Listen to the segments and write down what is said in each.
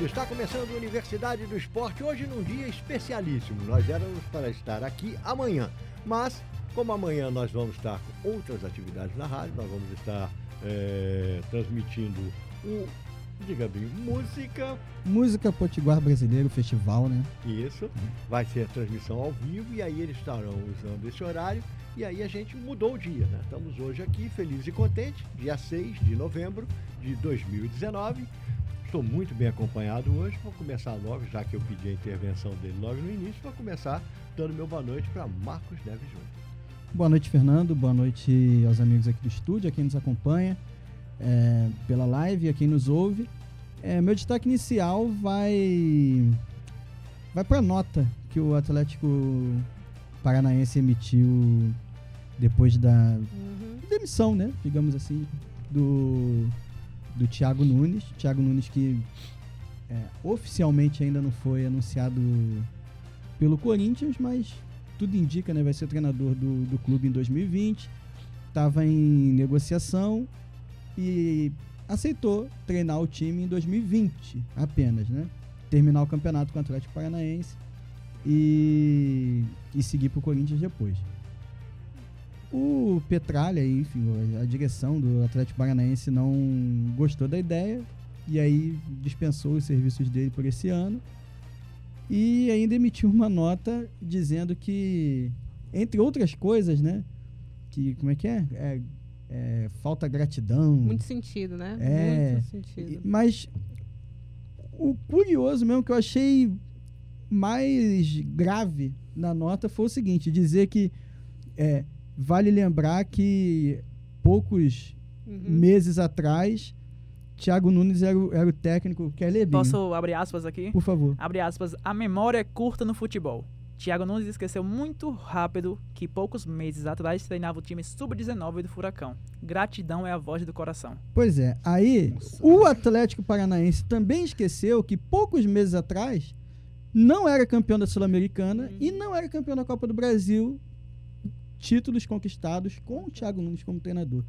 Está começando a Universidade do Esporte hoje num dia especialíssimo. Nós éramos para estar aqui amanhã, mas como amanhã nós vamos estar com outras atividades na rádio, nós vamos estar é, transmitindo o, diga bem, música. Música Potiguar Brasileiro Festival, né? Isso, vai ser a transmissão ao vivo e aí eles estarão usando esse horário e aí a gente mudou o dia, né? Estamos hoje aqui felizes e contentes, dia 6 de novembro de 2019. Estou muito bem acompanhado hoje. Vou começar logo, já que eu pedi a intervenção dele logo no início, vou começar dando meu boa noite para Marcos Neves Júnior. Boa noite, Fernando. Boa noite aos amigos aqui do estúdio, a quem nos acompanha é, pela live, a quem nos ouve. É, meu destaque inicial vai vai para a nota que o Atlético Paranaense emitiu depois da demissão, né? Digamos assim, do do Thiago Nunes. Thiago Nunes que é, oficialmente ainda não foi anunciado pelo Corinthians, mas tudo indica, né? Vai ser treinador do, do clube em 2020. Estava em negociação e aceitou treinar o time em 2020 apenas, né? Terminar o campeonato com o Atlético Paranaense e, e seguir para o Corinthians depois. O Petralha, enfim, a direção do Atlético Paranaense não gostou da ideia e aí dispensou os serviços dele por esse ano e ainda emitiu uma nota dizendo que, entre outras coisas, né, que como é que é, é, é falta gratidão. Muito sentido, né? É, Muito sentido. Mas o curioso mesmo que eu achei mais grave na nota foi o seguinte, dizer que é, vale lembrar que poucos Uhum. meses atrás Thiago Nunes era o, era o técnico quer ler bem, Posso abrir aspas aqui? por favor. Abre aspas. A memória é curta no futebol. Thiago Nunes esqueceu muito rápido que poucos meses atrás treinava o time sub-19 do Furacão. Gratidão é a voz do coração. Pois é, aí o Atlético Paranaense também esqueceu que poucos meses atrás não era campeão da Sul-Americana e não era campeão da Copa do Brasil, títulos conquistados com o Thiago Nunes como treinador.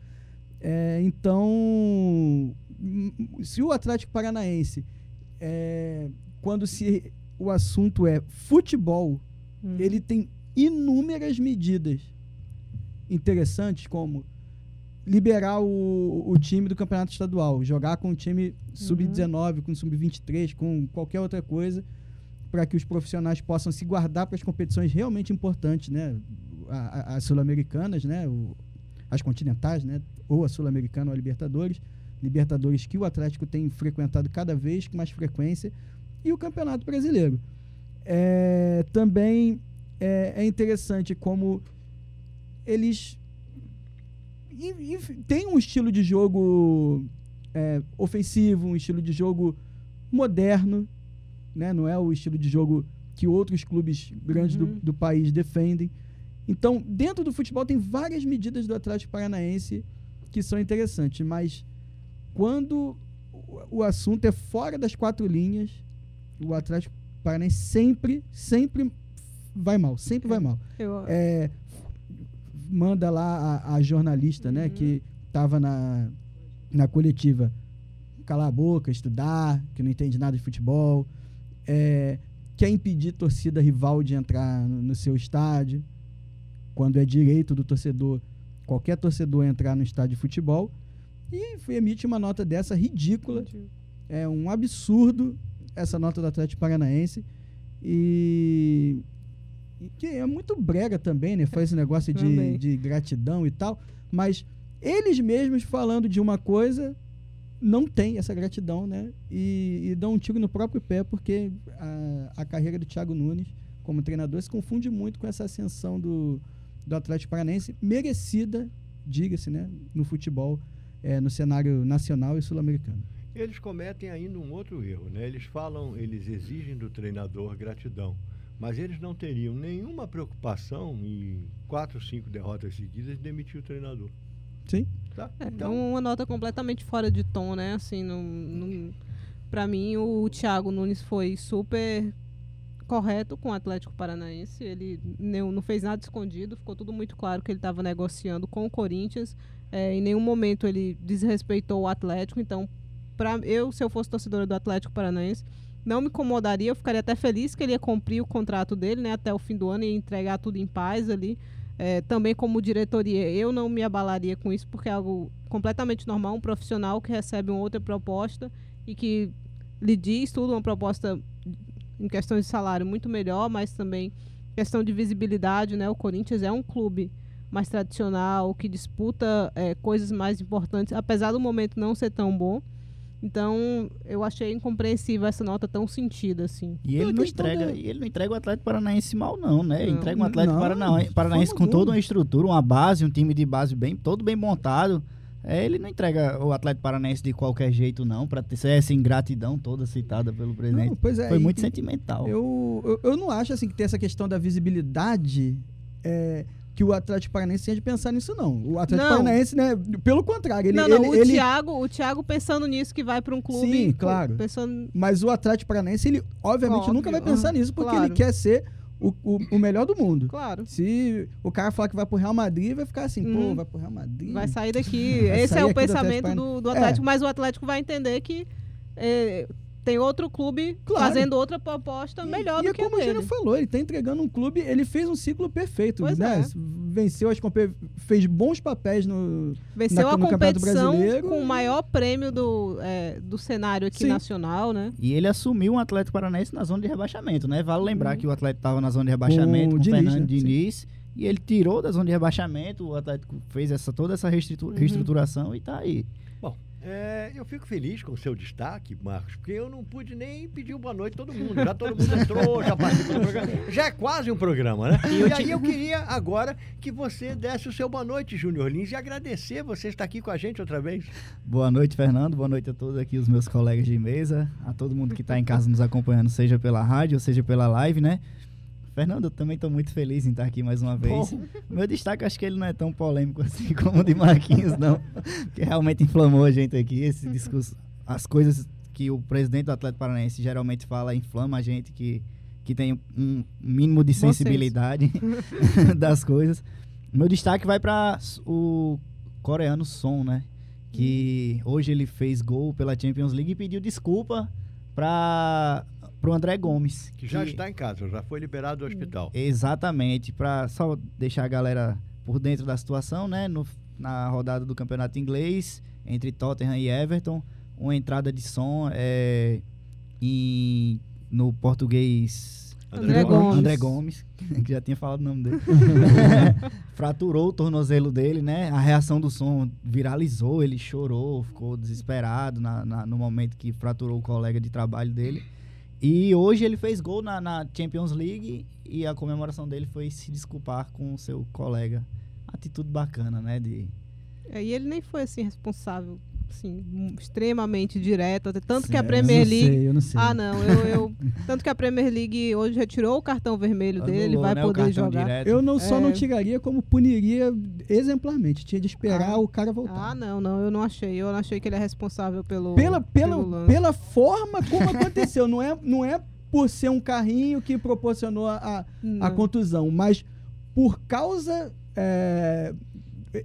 É, então, hum, se o Atlético Paranaense, é, quando se o assunto é futebol, Uhum. ele tem inúmeras medidas interessantes, como liberar o, o time do campeonato estadual, jogar com o time sub-19, com o sub-23, com qualquer outra coisa, para que os profissionais possam se guardar para as competições realmente importantes, né? A- a- As sul-americanas, né? O- as continentais, né? Ou a sul-americana ou a Libertadores. Libertadores que o Atlético tem frequentado cada vez com mais frequência e o Campeonato Brasileiro. É, também é, é interessante como eles e- e têm um estilo de jogo é, ofensivo, um estilo de jogo moderno, né? não é o estilo de jogo que outros clubes grandes do, Uhum. do país defendem. Então, dentro do futebol, tem várias medidas do Atlético Paranaense que são interessantes, mas quando o- assunto é fora das quatro linhas, o Atlético Paranaense sempre, sempre vai mal, sempre vai mal. Eu- É, manda lá a, a jornalista, né, Uhum. que estava na, na coletiva, calar a boca, estudar, que não entende nada de futebol, é, quer impedir torcida rival de entrar no, no seu estádio, quando é direito do torcedor, qualquer torcedor entrar no estádio de futebol, e emite uma nota dessa ridícula, é um absurdo essa nota do Atlético Paranaense. E, e que é muito brega também, né? Faz esse negócio de, de gratidão e tal. Mas eles mesmos falando de uma coisa não tem essa gratidão, né? E, e dão um tiro no próprio pé, porque a, a carreira do Thiago Nunes como treinador se confunde muito com essa ascensão do, do Atlético Paranaense, merecida, diga-se, né? No futebol, eh, no cenário nacional e sul-americano. Eles cometem ainda um outro erro, né? Eles falam, eles exigem do treinador gratidão, Mas eles não teriam nenhuma preocupação em quatro, cinco derrotas seguidas de demitir o treinador. Sim. Tá? É, Então, uma nota completamente fora de tom, né? Assim, não, não, pra mim, o Thiago Nunes foi super correto com o Atlético Paranaense. Ele não, não fez nada escondido, ficou tudo muito claro que ele estava negociando com o Corinthians. É, em nenhum momento ele desrespeitou o Atlético. Então, pra, eu, se eu fosse torcedora do Atlético Paranaense, não me incomodaria. Eu ficaria até feliz que ele ia cumprir o contrato dele né, até o fim do ano e entregar tudo em paz ali. É, também como diretoria, eu não me abalaria com isso, porque é algo completamente normal, um profissional que recebe uma outra proposta e que lhe diz tudo, uma proposta em questão de salário muito melhor, mas também questão de visibilidade, né? O Corinthians é um clube mais tradicional, que disputa é, coisas mais importantes, apesar do momento não ser tão bom. Então, eu achei incompreensível essa nota tão sentida, assim. E ele Não, entrega, e ele não entrega o Atlético Paranaense mal não, né? Não. Entrega um Atlético Não, Paranaense forma com toda uma estrutura, uma base, um time de base bem, todo bem montado. É, ele não entrega o Atlético Paranaense de qualquer jeito não, para ter essa ingratidão toda citada pelo presidente. Não, pois é. Foi muito e- sentimental. Eu, eu, eu não acho assim que tem essa questão da visibilidade é, que o Atlético Paranaense tinha de pensar nisso, não. O Atlético Não. Paranaense, né? Pelo contrário, ele. não, não, ele, o, ele- Thiago, o Thiago pensando nisso que vai para um clube. Sim, claro. Pensando, Mas o Atlético Paranaense, ele obviamente Óbvio, nunca vai pensar ah, nisso, porque claro. ele quer ser o, o, o melhor do mundo. claro. Se o cara falar que vai pro Real Madrid, vai ficar assim, pô, Uhum. vai pro Real Madrid. Vai sair daqui. Vai Esse sair é o aqui do Atlético pensamento do, do É. Atlético, mas o Atlético vai entender que é, tem outro clube Claro. fazendo outra proposta melhor e do é que a como o dele. Falou, ele tá entregando um clube, ele fez um ciclo perfeito, Pois né? é. Venceu as fez bons papéis no Venceu na- a no Campeonato competição Brasileiro com o e- maior prêmio do, é, do cenário aqui Sim. nacional, né? E ele assumiu um Atlético Paranaense na zona de rebaixamento, né? Vale lembrar que o Atlético estava na zona de rebaixamento Com com, o Diniz, Fernando né? Sim. Diniz. E ele tirou da zona de rebaixamento, o Atlético fez essa, toda essa reestritu- reestruturação e tá aí. bom, é, eu fico feliz com o seu destaque, Marcos, porque eu não pude nem pedir uma boa noite a todo mundo. Já todo mundo entrou, já participou do programa. Já é quase um programa, né? E, aí eu queria agora que você desse o seu boa noite, Júnior Lins, e agradecer você estar aqui com a gente outra vez. Boa noite, Fernando. Boa noite a todos aqui, os meus colegas de mesa, a todo mundo que está em casa nos acompanhando, seja pela rádio, ou seja pela live, né? Fernando, eu também estou muito feliz em estar aqui mais uma vez. Bom. Meu destaque, acho que ele não é tão polêmico assim como o de Marquinhos, não. Que realmente inflamou a gente aqui, esse discurso. As coisas que o presidente do Atlético Paranaense geralmente fala inflama a gente que, que tem um mínimo de sensibilidade das coisas. Meu destaque vai para o coreano Son, né? Que hoje ele fez gol pela Champions League e pediu desculpa para o André Gomes. Que já está em casa, já foi liberado do hospital. Exatamente, para só deixar a galera por dentro da situação, né? No, na rodada do campeonato inglês, entre Tottenham e Everton, uma entrada de som é, em, no português André Gomes. André Gomes, que já tinha falado o nome dele. Fraturou o tornozelo dele, né? A reação do som viralizou, ele chorou, ficou desesperado na- na- no momento que fraturou o colega de trabalho dele. E hoje ele fez gol na, na Champions League e a comemoração dele foi se desculpar com o seu colega. Atitude bacana, né? De, É, e ele nem foi assim responsável, assim, extremamente direto, até tanto que a Premier eu não League sei, eu não sei. Ah, não, eu, eu- tanto que a Premier League hoje retirou o cartão vermelho dele, anulou, vai né, poder jogar. direto. Eu não só não É. tiraria, como puniria exemplarmente. Tinha de esperar Ah. o cara voltar. Ah, não, não, eu não achei. Eu não achei que ele é responsável pelo pela, pelo pela, lance. pela forma como aconteceu. não, é, não é por ser um carrinho que proporcionou a, a, a Não. contusão, mas por causa. é,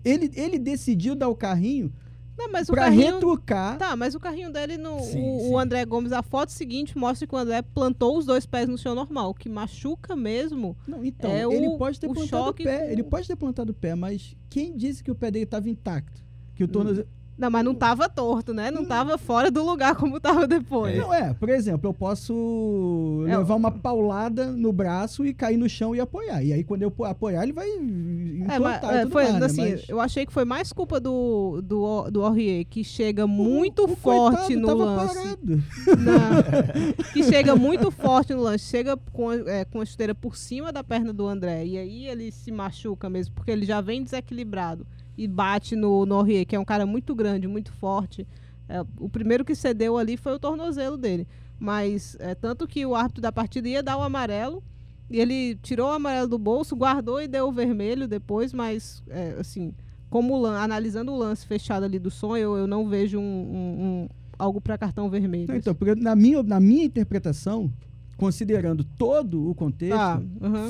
ele, ele decidiu dar o carrinho Não, mas o pra carrinho retrucar. Tá, mas o carrinho dele no. Sim, o, sim. o André Gomes, a foto seguinte mostra que o André plantou os dois pés no chão normal. O que machuca mesmo. Não, então, É ele o- pode ter o plantado o pé. com- Ele pode ter plantado o pé, mas quem disse que o pé dele estava intacto? Que o tornozelo. Não, mas não tava torto, né? Não tava fora do lugar como tava depois. Não é, por exemplo, eu posso É, levar o- uma paulada no braço e cair no chão e apoiar. E aí, quando eu po- apoiar, ele vai É, mas, e é, tudo foi, mais, né? assim, Mas- eu achei que foi mais culpa do, do, do Aurier, que chega muito o forte coitado no tava lance. parado. Na- que chega muito forte no lance, chega com, a- é, com a chuteira por cima da perna do André. E aí ele se machuca mesmo, porque ele já vem desequilibrado e bate no, no Aurier, que é um cara muito grande, muito forte. É, o primeiro que cedeu ali foi o tornozelo dele. Mas é, tanto que o árbitro da partida ia dar o amarelo E ele tirou o amarelo do bolso, guardou e deu o vermelho depois, mas, é, assim, como o analisando o lance fechado ali do sonho, eu, eu não vejo um, um- um- algo para cartão vermelho. Não, então, porque na minha, na minha interpretação, considerando todo o contexto, Tá,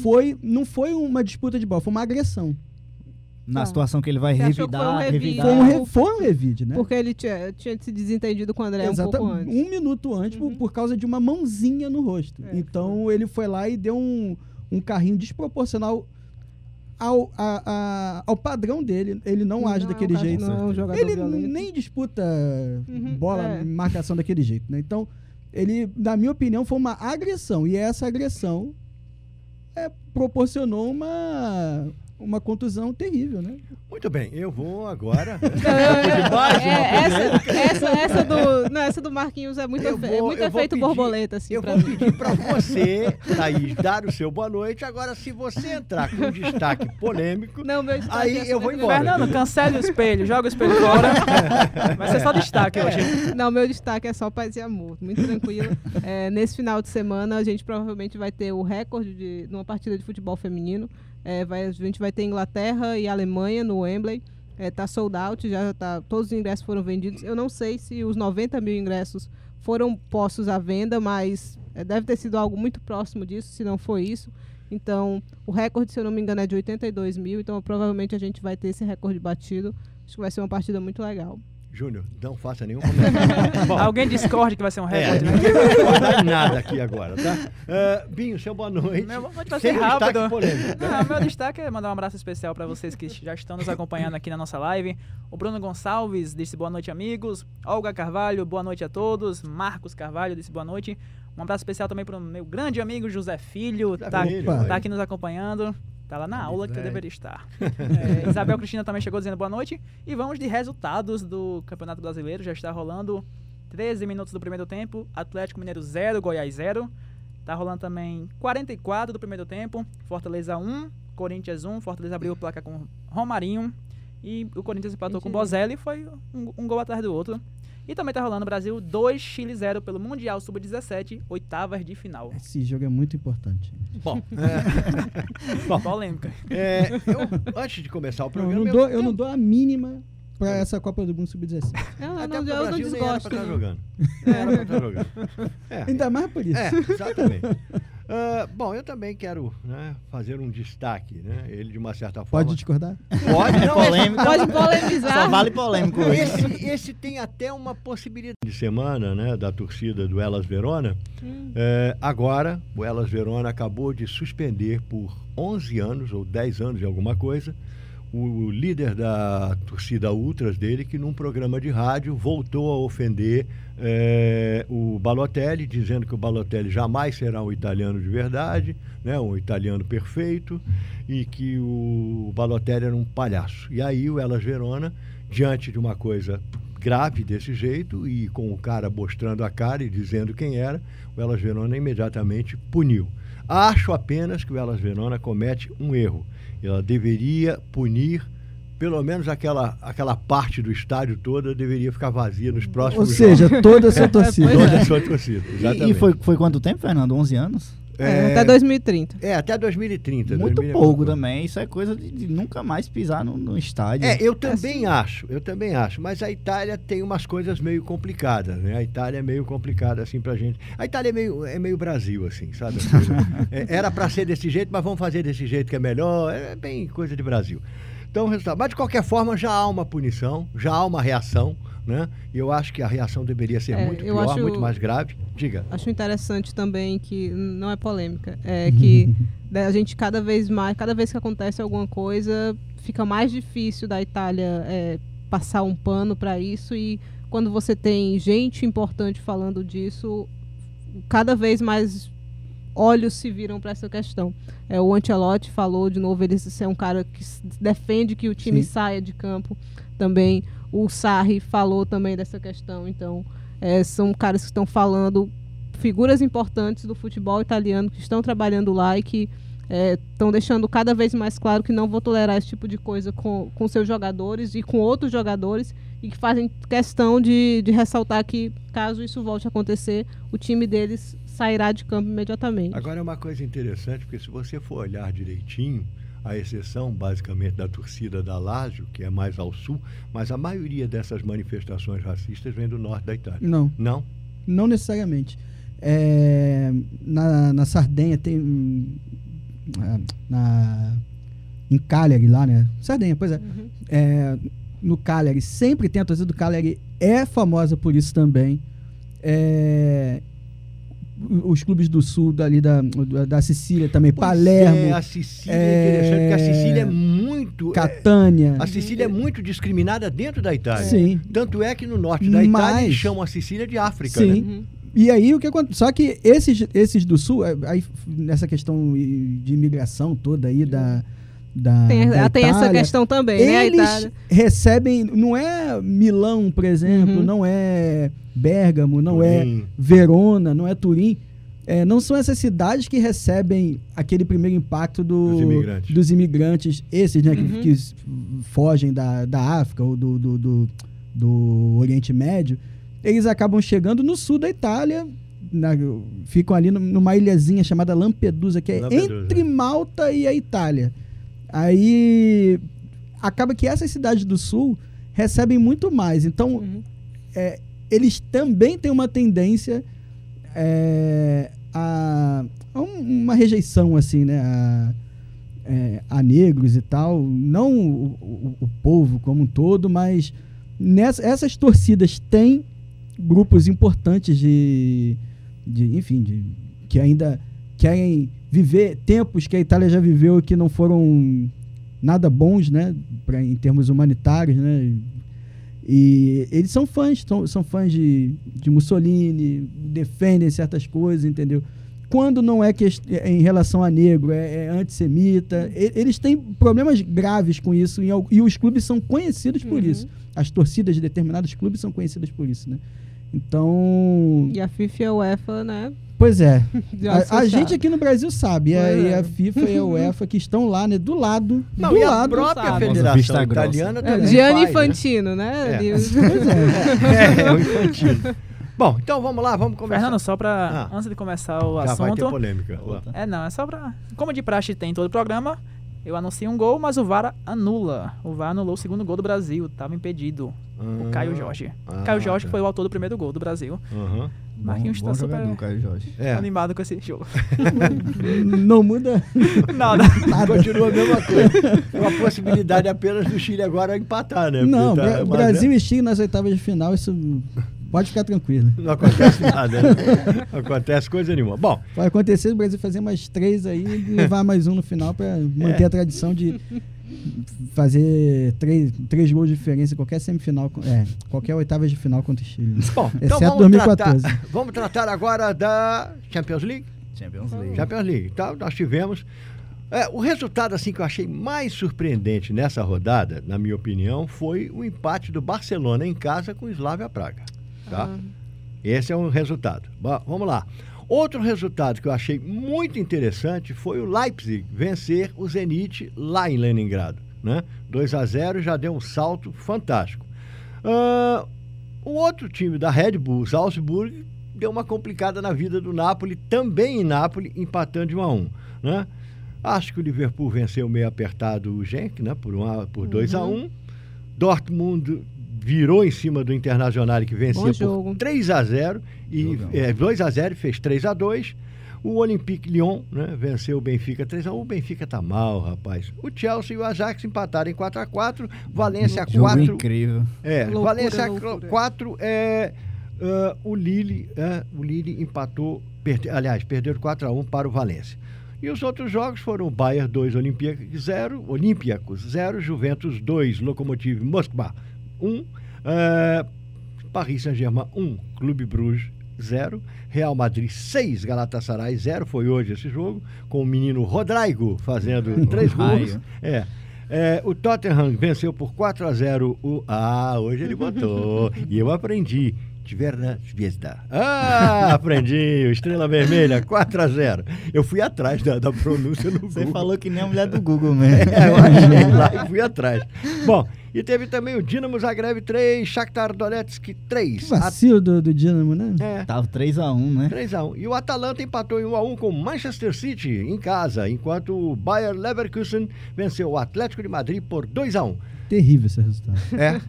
foi, não foi uma disputa de bola, foi uma agressão. Na Tá. situação que ele vai que foi um revidar, revide? revidar. Foi um, re- foi um revide, né? Porque ele tinha, tinha se desentendido com o André um Exata- pouco antes. um minuto antes, por- Uhum. por, causa de uma mãozinha no rosto. É, então ele foi lá e deu um, um carrinho desproporcional ao, a- a- ao padrão dele. Ele não, age é um daquele jeito. Não é um jogador ele violento. nem disputa Uhum, bola, é. marcação daquele jeito, né? Então, ele, na minha opinião, foi uma agressão. E essa agressão é, proporcionou uma, uma contusão terrível, né? Muito bem, eu vou agora. É, essa, essa, essa do, não, essa do Marquinhos é muito, efe- vou- é muito eu vou efeito pedir- borboleta, assim, Eu pra vou mim. pedir para você, Thaís, dar o seu boa noite. Agora, se você entrar com um destaque polêmico, Não, meu destaque Aí é eu vou embora. Fernando, cancele o espelho, joga o espelho fora. Vai ser só destaque hoje. Não, meu destaque é só paz e amor, muito tranquilo. É, nesse final de semana, a gente provavelmente vai ter o recorde de numa partida de futebol feminino. É, vai- a gente vai ter Inglaterra e Alemanha no Wembley. É, tá sold out, já tá, todos os ingressos foram vendidos. Eu não sei se os 90 mil ingressos foram postos à venda, mas é, deve ter sido algo muito próximo disso, se não foi isso. Então, o recorde, se eu não me engano, é de 82 mil, então provavelmente a gente vai ter esse recorde batido. Acho que vai ser uma partida muito legal. Júnior, não faça nenhum comentário. Bom, Alguém discorde que vai ser um é, recorde, né? ninguém vai em nada aqui agora, tá? Ah, Binho, seu boa noite. Meu vai Sem ser rápido. polêmico. Não, meu destaque é mandar um abraço especial para vocês que já estão nos acompanhando aqui na nossa live. O Bruno Gonçalves disse boa noite, amigos. Olga Carvalho, boa noite a todos. Marcos Carvalho disse boa noite. Um abraço especial também para o meu grande amigo José Filho, José tá, Filho, tá aqui nos acompanhando. Tá lá na Feliz aula que eu velho. deveria estar. É, Isabel Cristina também chegou dizendo boa noite. E vamos de resultados do Campeonato Brasileiro. Já está rolando 13 minutos do primeiro tempo. Atlético Mineiro 0, Goiás 0. Tá rolando também 44 do primeiro tempo. Fortaleza 1, Corinthians 1. Fortaleza abriu o placar com Romarinho. E o Corinthians empatou com o Entendi. Bozelli foi um, um gol atrás do outro. E também tá rolando Brasil 2, Chile 0 pelo Mundial Sub-17, oitavas de final. Esse jogo é muito importante. Bom, é, Bom, Polêmica. é, eu, antes de começar o Não, eu, programa, não dou, eu tenho- não dou a mínima pra essa Copa do Mundo Sub-17. Eu, eu Até não, eu não Brasil nem era desgosto. pra estar não. jogando. Era pra estar jogando. É, Ainda mais por isso. É, exatamente. Ah, bom, eu também quero né, fazer um destaque, né? Ele de uma certa forma. Pode discordar? Pode, não, Polêmica. Pode Só polemizar. vale polêmico hoje. Esse, esse tem até uma possibilidade de semana, né, da torcida do Elas Verona. Hum. É, agora, o Elas Verona acabou de suspender por 11 anos ou 10 anos de alguma coisa o líder da torcida Ultras dele, que num programa de rádio voltou a ofender é, o Balotelli, dizendo que o Balotelli jamais será um italiano de verdade, né, um italiano perfeito, e que o Balotelli era um palhaço. E aí o Elas Verona, diante de uma coisa grave desse jeito e com o cara mostrando a cara e dizendo quem era, o Elas Verona imediatamente puniu. Acho apenas que o Elas Verona comete um erro. Ela deveria punir pelo menos aquela, aquela parte do estádio toda deveria ficar vazia nos Ou próximos seja, jogos. toda a sua torcida. Toda a sua torcida. E, Exatamente. e foi, foi quanto tempo, Fernando? 11 anos? É, até 2030. É, até 2030. Muito 2000 e pouco também. Isso é coisa de, de nunca mais pisar no, no estádio. É, eu também acho, eu também acho. Mas a Itália tem umas coisas meio complicadas, né? A Itália é meio complicada, assim, pra gente. A Itália é meio, é meio Brasil, assim, sabe? É, era pra ser desse jeito, mas vamos fazer desse jeito que é melhor. É bem coisa de Brasil. Então, resultado. Mas de qualquer forma, já há uma punição, já há uma reação, né? E eu acho que a reação deveria ser É, muito pior, acho- muito mais grave. Diga. Acho interessante também que não é polêmica, é que a gente cada vez mais, cada vez que acontece alguma coisa, fica mais difícil da Itália é, passar um pano para isso e quando você tem gente importante falando disso, cada vez mais olhos se viram para essa questão. É, o Ancelotti falou de novo, ele é um cara que defende que o time Sim. saia de campo também. O Sarri falou também dessa questão. Então, é, são caras que estão falando, figuras importantes do futebol italiano que estão trabalhando lá e que estão deixando cada vez mais claro que não vou tolerar esse tipo de coisa com, com seus jogadores e com outros jogadores e que fazem questão de, de ressaltar que, caso isso volte a acontecer, o time deles sairá de campo imediatamente. Agora é uma coisa interessante, porque se você for olhar direitinho, a exceção basicamente da torcida da Lazio, que é mais ao sul, mas a maioria dessas manifestações racistas vem do norte da Itália. Não, Não? não necessariamente. É, na, na Sardenha tem. hum, ah, Na, em Cagliari lá, né? Sardenha, pois é. Uhum. É, no Cagliari, sempre tem a torcida do Cagliari, é famosa por isso também. É, os clubes do sul, dali da, da Sicília também, Pois Palermo, É, a Sicília é interessante, porque a Sicília é muito. é- Catânia. a Sicília é muito discriminada dentro da Itália. Sim. Tanto é que no norte da Itália Mas- eles chamam a Sicília de África. Sim. né? Uhum. E aí o que acontece? Só que esses, esses do sul, é, aí, nessa questão de imigração toda aí da. Da Tem, da tem essa Itália, questão também, né? Eles Itália. recebem. Não é Milão, por exemplo, Uhum. não é Bérgamo, não é Turim. Verona, não é Turim. É, não são essas cidades que recebem aquele primeiro impacto do- Dos imigrantes. dos imigrantes, esses né, que- Uhum. que, s- fogem da, da África ou do, do, do, do Oriente Médio. Eles acabam chegando no sul da Itália, na- ficam ali num- numa ilhazinha chamada Lampedusa, que é Lampedusa. entre Malta e a Itália. Aí acaba que essas cidades do sul recebem muito mais. Então, Uhum. eles também têm uma tendência é, a, a um- uma rejeição assim, né, a, é, a negros e tal, não o, o- o povo como um todo, mas nessa, essas torcidas têm grupos importantes de, de enfim, de, que ainda querem viver tempos que a Itália já viveu que não foram nada bons, né, pra, em termos humanitários, né, e eles são fãs, são, são fãs de, de Mussolini, defendem certas coisas, entendeu? Quando não é, que, em relação a negro, é, é antissemita. E- Eles têm problemas graves com isso al- e os clubes são conhecidos por Uhum. isso. As torcidas de determinados clubes são conhecidas por isso, né? Então, E a FIFA e a UEFA, né? pois é. A, a gente aqui no Brasil sabe, e a, Pois e é. a FIFA e a UEFA que estão lá, né? Do lado, Não, do e a lado. própria sabe. Federação. Italiana É, também Gianni né? Infantino, né? É. Ali- É, é o Infantino. Bom, então vamos lá, vamos começar. Fernando, só pra. Ah. Antes de começar o Já vai ter assunto. polêmica. É, não, é só pra. Como de praxe tem em todo o programa, eu anuncio um gol, mas o VAR anula. O VAR anulou o segundo gol do Brasil, tava impedido. O Caio Jorge. Ah, Caio Jorge tá. foi o autor do primeiro gol do Brasil. Aham. Marquinhos bom, tá bom super jogador, Caio Jorge. É, animado com esse jogo. Não muda Nada. nada. continua a mesma coisa. Uma possibilidade apenas do Chile agora empatar, né? Não, tá- Bra- mas Brasil e Chile nas oitavas de final, isso pode ficar tranquilo. Não acontece nada, né? Não acontece coisa nenhuma. Bom, Pode acontecer o Brasil fazer mais três aí e levar mais um no final para manter É. a tradição de fazer três, três gols de diferença em qualquer semifinal, é, qualquer oitavas de final contra o Chile. bom então Exceto vamos 2014. tratar, vamos tratar agora da Champions League. Champions League. Champions League. Então, nós tivemos. é, o resultado assim que eu achei mais surpreendente nessa rodada, na minha opinião, foi o empate do Barcelona em casa com o Slavia Praga. Tá? Ah. Esse é um resultado. Bom, vamos lá. Outro resultado que eu achei muito interessante foi o Leipzig vencer o Zenit lá em Leningrado. Né? 2 a 0 já deu um salto fantástico. Ah, o outro time da Red Bull, Salzburg, deu uma complicada na vida do Napoli, também em Napoli, empatando de 1 a 1 né? Acho que o Liverpool venceu meio apertado o Genk, né? Por, uma, por 2 a 1 Dortmund virou em cima do Internacional que vencia Bom por jogo. 3 a 0 e é, 2 a 0 e fez 3 a 2 o Olympique Lyon né, venceu o Benfica 3 a 1 O Benfica tá mal, rapaz. O Chelsea e o Ajax empataram em 4 a 4 Valência Jogo 4. incrível. É, Loucura, Valência loucura. 4 é ah, o Lille, é, o Lille empatou, perde, aliás, perderam 4 a 1 para o Valência. E os outros jogos foram Bayern 2, Olympiacos 0, Olympiacos 0, Juventus 2, Lokomotiv Moskva 1, eh, Paris Saint-Germain 1, Clube Bruges 0, Real Madrid 6, Galatasaray 0, foi hoje esse jogo, com o menino Rodrigo fazendo três gols. Raio. É. É, o Tottenham venceu por 4 a 0 o. Ah, hoje ele botou. e eu aprendi. Tiverna Zvezda. Ah, aprendi. Estrela Vermelha, 4 a 0 Eu fui atrás da, da pronúncia no Você Google. falou que nem a mulher do Google mesmo. É, eu achei lá e fui atrás. Bom, E teve também o Dinamo Zagreb 3, Shakhtar Donetsk 3. Que vacilo do, do Dinamo, né? É, Tava 3x1, né? 3x1. E o Atalanta empatou em 1x1 com o Manchester City em casa, enquanto o Bayer Leverkusen venceu o Atlético de Madrid por 2x1. Terrível esse resultado. É.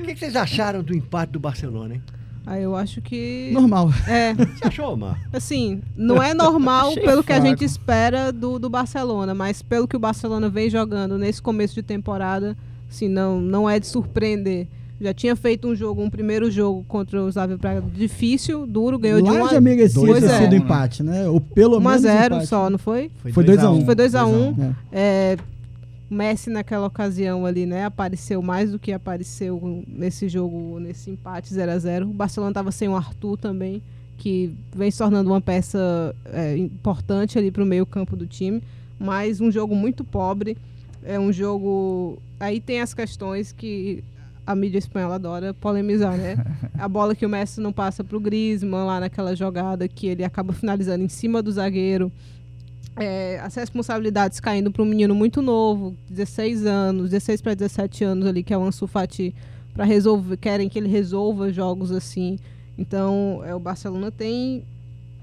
o que, que vocês acharam do empate do Barcelona, hein? Aí eu acho que. Normal. É, Você achou, Mar? assim, não é normal Achei pelo que a fraco. gente espera do, do Barcelona, mas pelo que o Barcelona vem jogando nesse começo de temporada, assim, não, não é de surpreender. Já tinha feito um jogo, um primeiro jogo contra o Slavia Praga difícil, duro, ganhou de Lá 1 já a, merecia Pois ter é. sido empate, né? Ou pelo 1 a menos 0 empate. só, não foi? Foi 2 a 1. Foi 2 a 1. É. É, Messi naquela ocasião ali, né, apareceu mais do que apareceu nesse jogo, nesse empate 0 a 0 O Barcelona estava sem o Arthur também, que vem se tornando uma peça é, importante ali para o meio campo do time, mas um jogo muito pobre, é um jogo... Aí tem as questões que a mídia espanhola adora polemizar, né? A bola que o Messi não passa para o Griezmann lá naquela jogada que ele acaba finalizando em cima do zagueiro, é, as responsabilidades caindo para um menino muito novo, 16 anos, 16 para 17 anos ali, que é o Ansu Fati, para resolver, querem que ele resolva jogos assim. Então, é, o Barcelona tem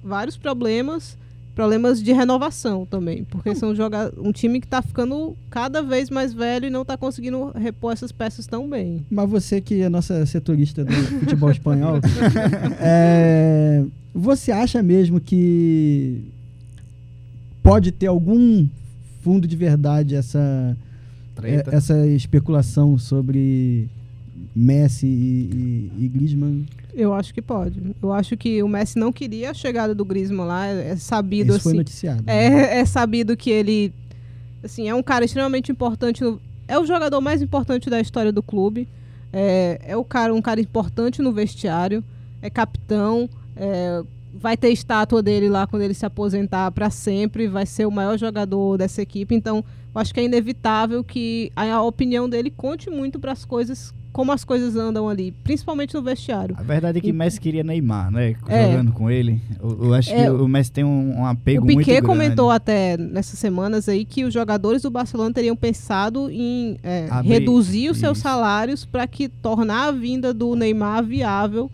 vários problemas, problemas de renovação também, porque são joga um time que está ficando cada vez mais velho e não está conseguindo repor essas peças tão bem. Mas você que é nossa setorista do futebol espanhol, é, você acha mesmo que pode ter algum fundo de verdade essa, Treta. é- essa especulação sobre Messi e, e, e Griezmann? Eu acho que pode. Eu acho que o Messi não queria a chegada do Griezmann lá, é é sabido Isso foi assim. noticiado. É, é sabido que ele assim, é um cara extremamente importante. no- é o jogador mais importante da história do clube. É, é o cara, um cara importante no vestiário. É capitão. é, vai ter estátua dele lá quando ele se aposentar para sempre. Vai ser o maior jogador dessa equipe. Então, eu acho que é inevitável que a, opinião dele conte muito para as coisas, como as coisas andam ali, principalmente no vestiário. A verdade é que Messi queria Neymar, né? É. Jogando com ele. Eu, eu acho É. que o Messi tem um, um apego O muito Piquet grande. comentou até nessas semanas aí que os jogadores do Barcelona teriam pensado em é, Abrir- reduzir os seus isso. salários para que tornar a vinda do Neymar viável,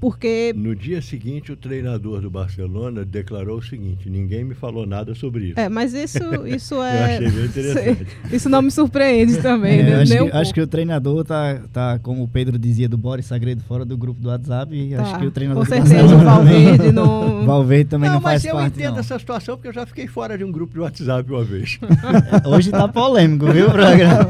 porque No dia seguinte, o treinador do Barcelona declarou o seguinte: ninguém me falou nada sobre isso. é, mas isso isso Eu é achei bem interessante. isso não me surpreende também, É, né? acho, Nem um que, acho que o treinador tá, tá, como o Pedro dizia do Boris Sagredo, fora do grupo do WhatsApp. E Tá, acho que o treinador com certeza o Barcelona também- Valverde não Valverde também não, não, mas faz eu parte. entendo não. essa situação porque eu já fiquei fora de um grupo de WhatsApp uma vez. Hoje tá polêmico, viu, o programa?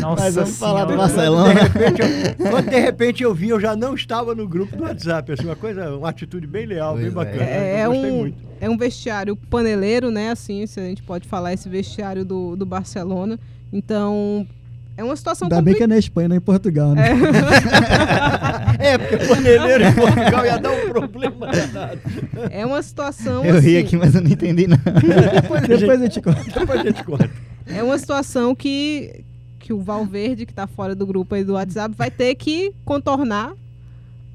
Nossa Mas vamos falar do Senhora. De Barcelona. repente, eu, quando de repente eu vi, eu já não estava no grupo do WhatsApp. Assim, uma coisa, uma atitude bem leal, bem Pois bacana. É, é um, muito. é um vestiário paneleiro, né? Assim, se a gente pode falar esse vestiário do, do Barcelona. Então, é uma situação Ainda bem que é na Espanha, não em Portugal, né? É, porque paneleiro em Portugal ia dar um problema danado. É uma situação Eu ri assim, aqui, mas eu não entendi, não. Depois a Depois gente, eu te conto. depois a gente conta. é uma situação que que o Valverde que está fora do grupo aí do WhatsApp vai ter que contornar.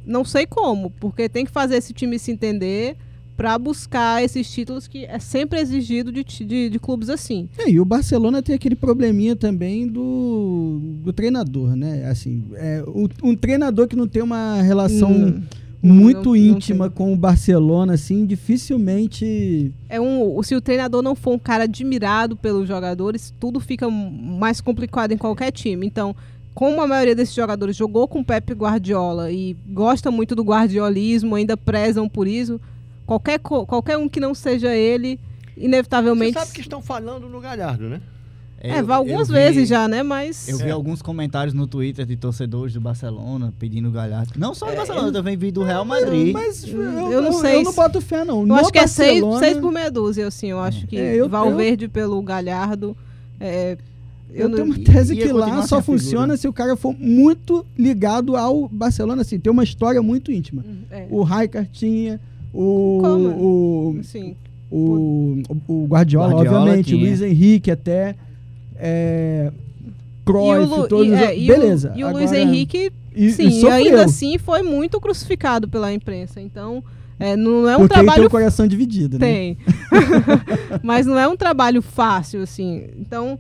Não sei como, porque tem que fazer esse time se entender para buscar esses títulos que é sempre exigido de, de, de clubes assim. É, e o Barcelona tem aquele probleminha também do, do treinador, né? Assim, é, o- um treinador que não tem uma relação Hum, muito não- não íntima tem. com o Barcelona, assim, dificilmente. É um, se o treinador não for um cara admirado pelos jogadores, tudo fica mais complicado em qualquer time. Então, como a maioria desses jogadores jogou com o Pepe Guardiola e gosta muito do guardiolismo, ainda prezam por isso, qualquer, qualquer um que não seja ele, Você inevitavelmente. sabe que estão falando no Galhardo, né? É, eu- vai algumas eu vi- vezes já, né? Mas. Eu vi É. alguns comentários no Twitter de torcedores do Barcelona pedindo o Galhardo. Não só do Barcelona, eu também vi do Real Madrid. Mas eu, eu não sei Eu não se- boto fé, não. Eu No acho que é seis, Barcelona- seis por meia dúzia, assim. Eu acho que É, eu- Valverde pelo Galhardo. é, Eu, não- tenho uma tese que lá só sem a figura. funciona se o cara for muito ligado ao Barcelona, assim, tem uma história muito íntima. é, O Rijkaard tinha, o, Como? o, assim, o, o Guardiola, Guardiola obviamente, o tinha. Luiz Henrique até, é, E o, Cruyff, Lu- todos e, os- é, e o- beleza. e o Luiz Henrique, e, sim, e ainda assim foi muito crucificado pela imprensa. Então, é, não é um porque ele tem trabalho. o coração dividido, né? Tem. Mas não é um trabalho fácil, assim. Então,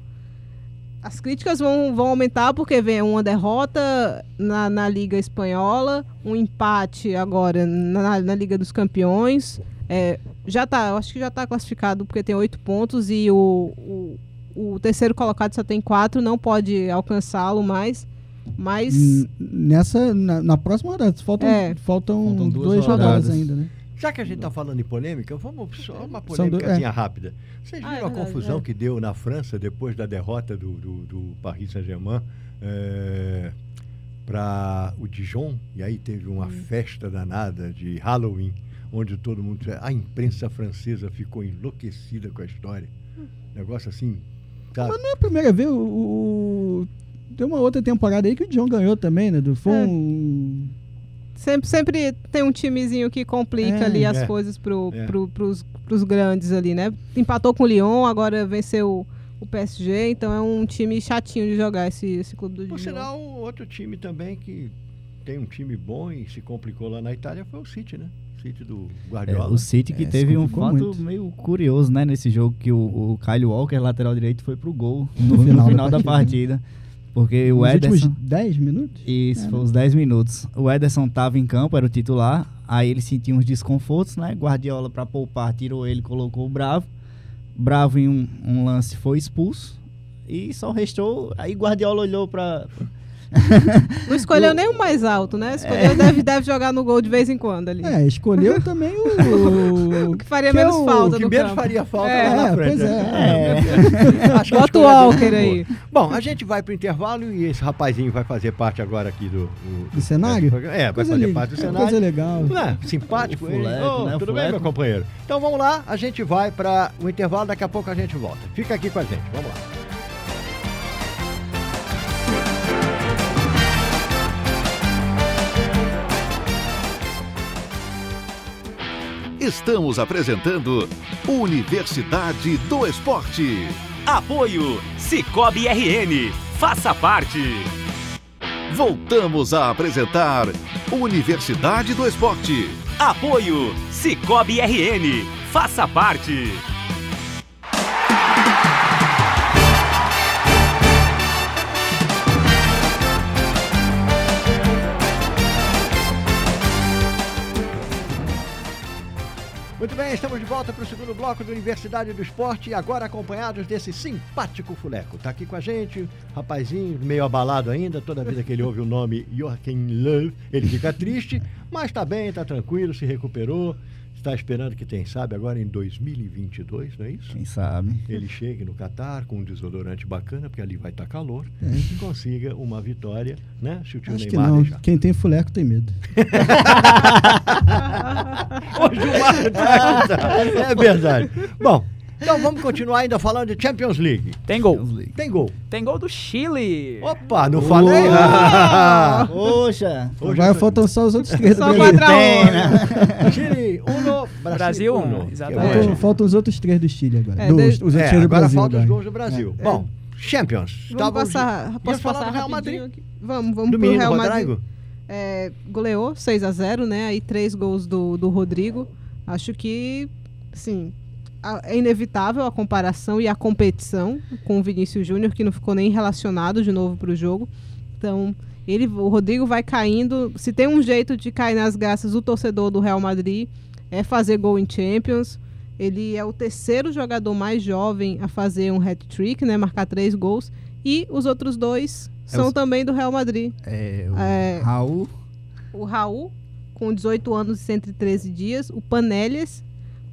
as críticas vão, vão aumentar porque vem uma derrota na, na Liga Espanhola, um empate agora na, na Liga dos Campeões. É, já tá, eu acho que já está classificado porque tem oito pontos e o, o, o terceiro colocado só tem quatro, não pode alcançá-lo mais. Mas. N- Nessa, na, na próxima rodada, faltam, É. faltam, Faltam duas duas rodadas rodadas. ainda, né? Já que a gente está falando em polêmica, vamos só uma São do- polêmica rápida. Vocês Ah, viram é a verdade, confusão é. que deu na França depois da derrota do, do, do Paris Saint-Germain para o Dijon? E aí teve uma Hum. festa danada de Halloween, onde todo mundo. A imprensa francesa ficou enlouquecida com a história. Hum. Negócio assim. Sabe? Mas não é a primeira vez. O, o- tem uma outra temporada aí que o John ganhou também, né? Do, foi É. um. Sempre, sempre tem um timezinho que complica É, ali as é. coisas pro, É. pro, pros, pros grandes ali, né? Empatou com o Lyon, agora venceu o PSG, então é um time chatinho de jogar esse, esse clube do Por Dijon. sinal, outro time também que tem um time bom e se complicou lá na Itália foi o City, né? O City do É, Guardiola. o City que É, teve um fato muito. meio curioso, né, nesse jogo, que o, o Kyle Walker, lateral direito, foi pro gol no, No no final da partida. Porque o Nos últimos Ederson. 10 minutos? Isso, É, foi né? os 10 minutos. O Ederson tava em campo, era o titular. Aí ele sentia uns desconfortos, né? Guardiola, pra poupar, tirou ele, colocou o Bravo. Bravo, em um, um lance, foi expulso. E só restou. Aí Guardiola olhou pra. Não escolheu nem o mais alto, né? Escolheu, deve, deve jogar no gol de vez em quando ali. É, escolheu também o. O que faria que é menos o- falta O que no menos campo. faria falta É, lá na é, frente. pois né? é. Que a Bota o Walker aí. Bom, a gente vai pro intervalo e esse rapazinho vai fazer parte agora aqui do... Do, Do cenário? É, vai Coisa fazer parte do é cenário. Coisa legal. Não é? Simpático. Fuleco, Ô, né? O Tudo bem, meu companheiro? Então vamos lá, a gente vai para o intervalo, daqui a pouco a gente volta. Fica aqui com a gente, vamos lá. Estamos apresentando Universidade do Esporte. Apoio Cicobi RN. Faça parte. Voltamos a apresentar Universidade do Esporte. Apoio Cicobi RN. Faça parte. Muito bem, estamos de volta para o segundo bloco da Universidade do Esporte e agora acompanhados desse simpático fuleco. Tá aqui com a gente, rapazinho, meio abalado ainda, toda vida que ele ouve o nome Joachim Löw, ele fica triste, mas tá bem, tá tranquilo, se recuperou, está esperando que tem, sabe, agora em 2022, não é isso? Quem sabe? Ele chegue no Catar com um desodorante bacana, porque ali vai estar calor, É. e consiga uma vitória, né? Se o tio Acho que Neymar não. deixar. Quem tem fuleco tem medo. Ô, Gilmar, tá- é verdade. Bom, então vamos continuar ainda falando de Champions League. Tem gol. Tem gol. Tem gol do Chile. Opa, não falei? Poxa! Hoje Agora faltam só os outros três Só Brasil. 4 a 1 Chile, Brasil, Brasil, um, exatamente. Faltam, é, faltam os outros três do Chile agora. É, Dos- de- os outros é, agora Brasil. falta os gols do Brasil. É. Bom, Champions. Vamos Estava o- passar, posso falar passar do Real Madrid? aqui? Vamos, vamos do pro Real Madrid. Rodrigo? É, goleou 6 a 0 né? Aí três gols do, do Rodrigo. Acho que, assim, a- é inevitável a comparação e a competição com o Vinícius Júnior, que não ficou nem relacionado de novo para o jogo. Então, ele, o Rodrigo vai caindo. Se tem um jeito de cair nas graças do torcedor do Real Madrid, é fazer gol em Champions. Ele é o terceiro jogador mais jovem a fazer um hat-trick, né? Marcar três gols. E os outros dois são os- também do Real Madrid. É, o É. Raul. O Raul, com 18 anos e 113 dias. O Panelias,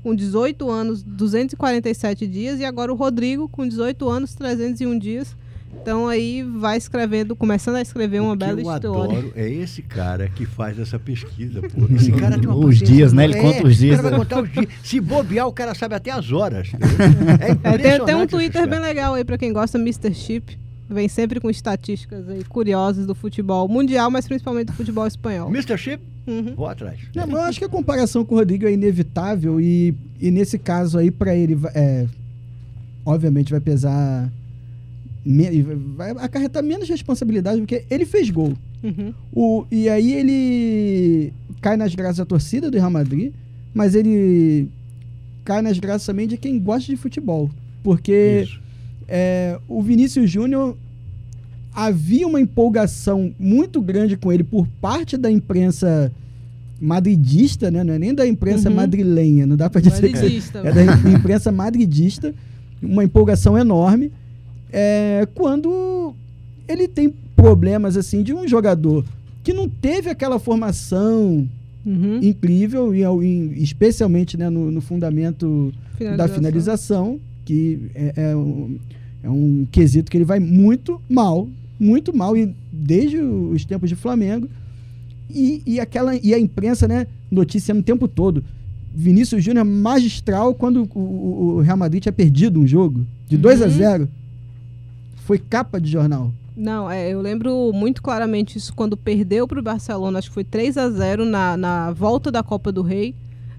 com 18 anos, 247 dias. E agora o Rodrigo, com 18 anos, 301 dias. Então aí vai escrevendo, começando a escrever uma O que bela eu história. adoro é esse cara que faz essa pesquisa, pô. Esse cara tem uma Os dias, né? Ele enorme. conta os É, dias O cara vai da- contar os dias. Se bobear, o cara sabe até as horas. É É, tem, tem um Twitter bem legal aí pra quem gosta, Mr. Chip. Vem sempre com estatísticas aí curiosas do futebol mundial, mas principalmente do futebol espanhol. Mr. Chip, Uhum. vou atrás. Não, mas eu acho que a comparação com o Rodrigo é inevitável e, e nesse caso aí, pra ele, vai- é, obviamente vai pesar. Vai acarretar menos responsabilidade, porque ele fez gol. Uhum. O, e aí ele cai nas graças da torcida do Real Madrid, mas ele cai nas graças também de quem gosta de futebol. Porque é, o Vinícius Júnior havia uma empolgação muito grande com ele por parte da imprensa madridista, né? Não é nem da imprensa Uhum. madrilenha, não dá para dizer que Madridista. é da imprensa madridista, uma empolgação enorme. É, quando ele tem problemas assim de um jogador que não teve aquela formação Uhum. incrível, e, especialmente né, no, no fundamento da finalização, que é, é um, é um quesito que ele vai muito mal, muito mal, e desde os tempos de Flamengo. E, e, aquela, e a imprensa, né, noticiando o tempo todo. Vinícius Júnior magistral quando o, o- Real Madrid tinha perdido um jogo de 2 a Uhum. 0 Foi capa de jornal. Não, é, eu lembro muito claramente isso quando perdeu para o Barcelona, acho que foi 3 a 0 na, na volta da Copa do Rei.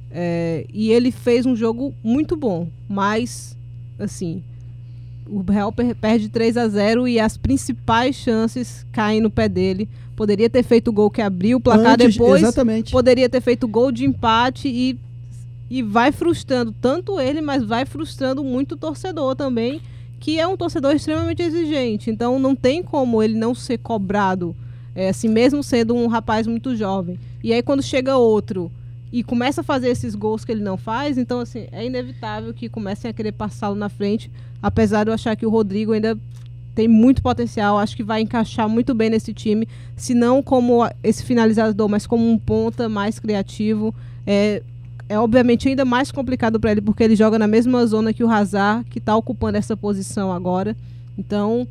É, e ele fez um jogo muito bom, mas, assim, o Real per- perde 3 a 0 e as principais chances caem no pé dele. Poderia ter feito o gol que abriu o placar Antes- depois, Exatamente. poderia ter feito gol de empate e, e vai frustrando tanto ele, mas vai frustrando muito o torcedor também, que é um torcedor extremamente exigente. Então não tem como ele não ser cobrado, é, assim, mesmo sendo um rapaz muito jovem. E aí quando chega outro e começa a fazer esses gols que ele não faz, então assim, é inevitável que comecem a querer passá-lo na frente, apesar de eu achar que o Rodrigo ainda tem muito potencial, acho que vai encaixar muito bem nesse time, se não como esse finalizador, mas como um ponta mais criativo. É, é obviamente ainda mais complicado para ele porque ele joga na mesma zona que o Hazard, que está ocupando essa posição agora. Então,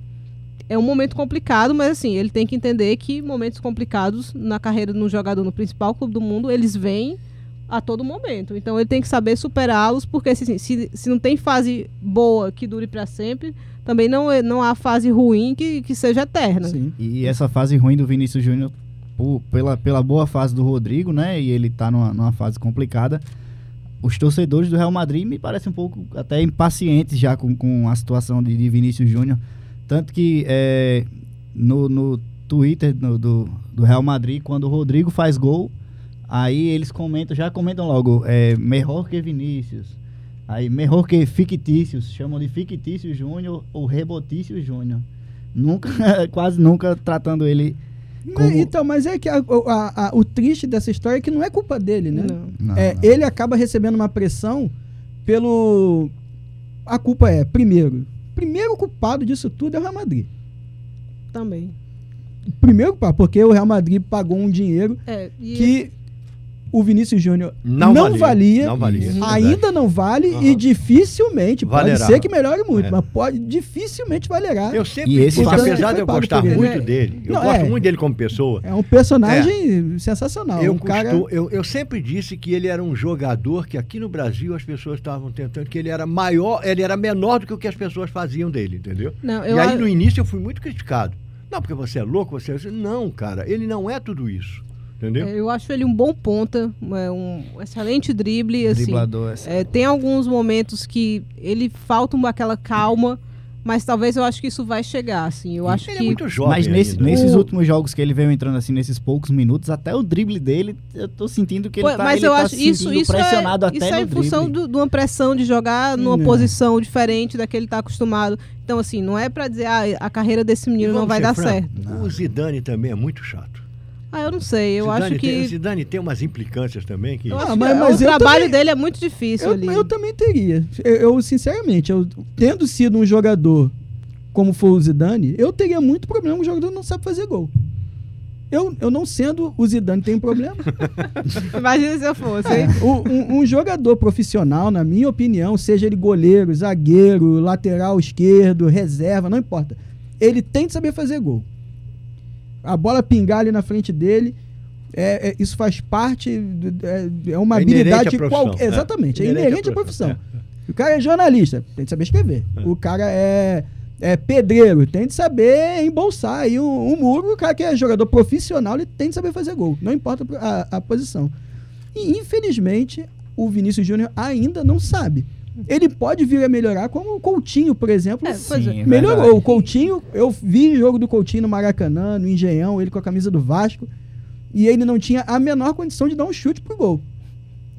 é um momento complicado, mas assim, ele tem que entender que momentos complicados na carreira de um jogador no principal clube do mundo, eles vêm a todo momento. Então, ele tem que saber superá-los, porque assim, se, se não tem fase boa que dure para sempre, também não, é- não há fase ruim que, que seja eterna. Sim. E essa fase ruim do Vinícius Júnior, por- pela, pela boa fase do Rodrigo, né? E ele tá numa, numa fase complicada. Os torcedores do Real Madrid me parecem um pouco até impacientes já com, com a situação de, de Vinícius Júnior. Tanto que é, no, no Twitter no- do, do Real Madrid, quando o Rodrigo faz gol, aí eles comentam, já comentam logo, é, melhor que Vinícius. Aí, melhor que fictícios, chamam de fictício Júnior ou rebotício Júnior. Nunca, quase nunca tratando ele como... Então, mas é que a- a- a- o triste dessa história é que não é culpa dele, né? Não. Não, É, não. Ele acaba recebendo uma pressão pelo. A culpa é, primeiro, primeiro culpado disso tudo é o Real Madrid. Também. Primeiro culpado, porque o Real Madrid pagou um dinheiro É, e que o Vinícius Júnior Não, não, valia, Não valia. Uhum. ainda não vale Aham. e dificilmente, Valerá. pode ser que melhore muito, É. mas pode, dificilmente valerá. Eu sempre, E esse apesar de eu gostar muito dele, eu Não, gosto é. muito dele como pessoa. É um personagem sensacional. Eu, um cara... eu, eu sempre disse que ele era um jogador que aqui no Brasil as pessoas estavam tentando, que ele era maior, ele era menor do que o que as pessoas faziam dele, entendeu? Não, E eu aí a- no início eu fui muito criticado. Não, porque você é louco, você é... Não, cara, ele não é tudo isso. Entendeu? É, Eu acho ele um bom ponta, é um excelente drible, assim. Driblador, essa. É, tem alguns momentos que ele falta uma, aquela calma, mas talvez eu acho que isso vai chegar, assim. Eu acho ele que é muito jovem Mas nesse- ainda. nesses O- últimos jogos que ele veio entrando assim, nesses poucos minutos, até o drible dele, eu tô sentindo que ele Pô, tá, mas ele eu tá acho se isso isso pressionado é, até isso é no em função de uma pressão de jogar numa Não. posição diferente da que ele está acostumado. Então assim, não é pra dizer ah, a carreira desse menino não vai dar franco, certo. O Zidane também é muito chato. Ah, eu não sei, eu Zidane acho tem, o que Zidane tem umas implicâncias também que... Ah, mas- que mas o eu trabalho também- dele é muito difícil Eu, ali. eu também teria. Eu, eu, sinceramente, eu, tendo sido um jogador como foi o Zidane, eu teria muito problema com um jogador que não sabe fazer gol. Eu, eu não sendo o Zidane, tem problema. Imagina se eu fosse. hein? O- um, um jogador profissional, na minha opinião, seja ele goleiro, zagueiro, lateral esquerdo, reserva, não importa. Ele tem de saber fazer gol. A bola pingar ali na frente dele, é, é- isso faz parte, é, é uma É habilidade é. Exatamente, é Inerente à profissão, profissão. O cara é jornalista, tem de saber escrever. O cara é, é pedreiro, tem de saber embolsar aí um, um muro. O cara que é jogador profissional, ele tem de saber fazer gol, não importa a, a posição. E infelizmente, o Vinícius Júnior ainda não sabe. Ele pode vir a melhorar, como o Coutinho, por exemplo. É, é. Sim, Melhorou. verdade. O Coutinho, eu vi jogo do Coutinho no Maracanã, no Engenhão, ele com a camisa do Vasco, e ele não tinha a menor condição de dar um chute pro gol.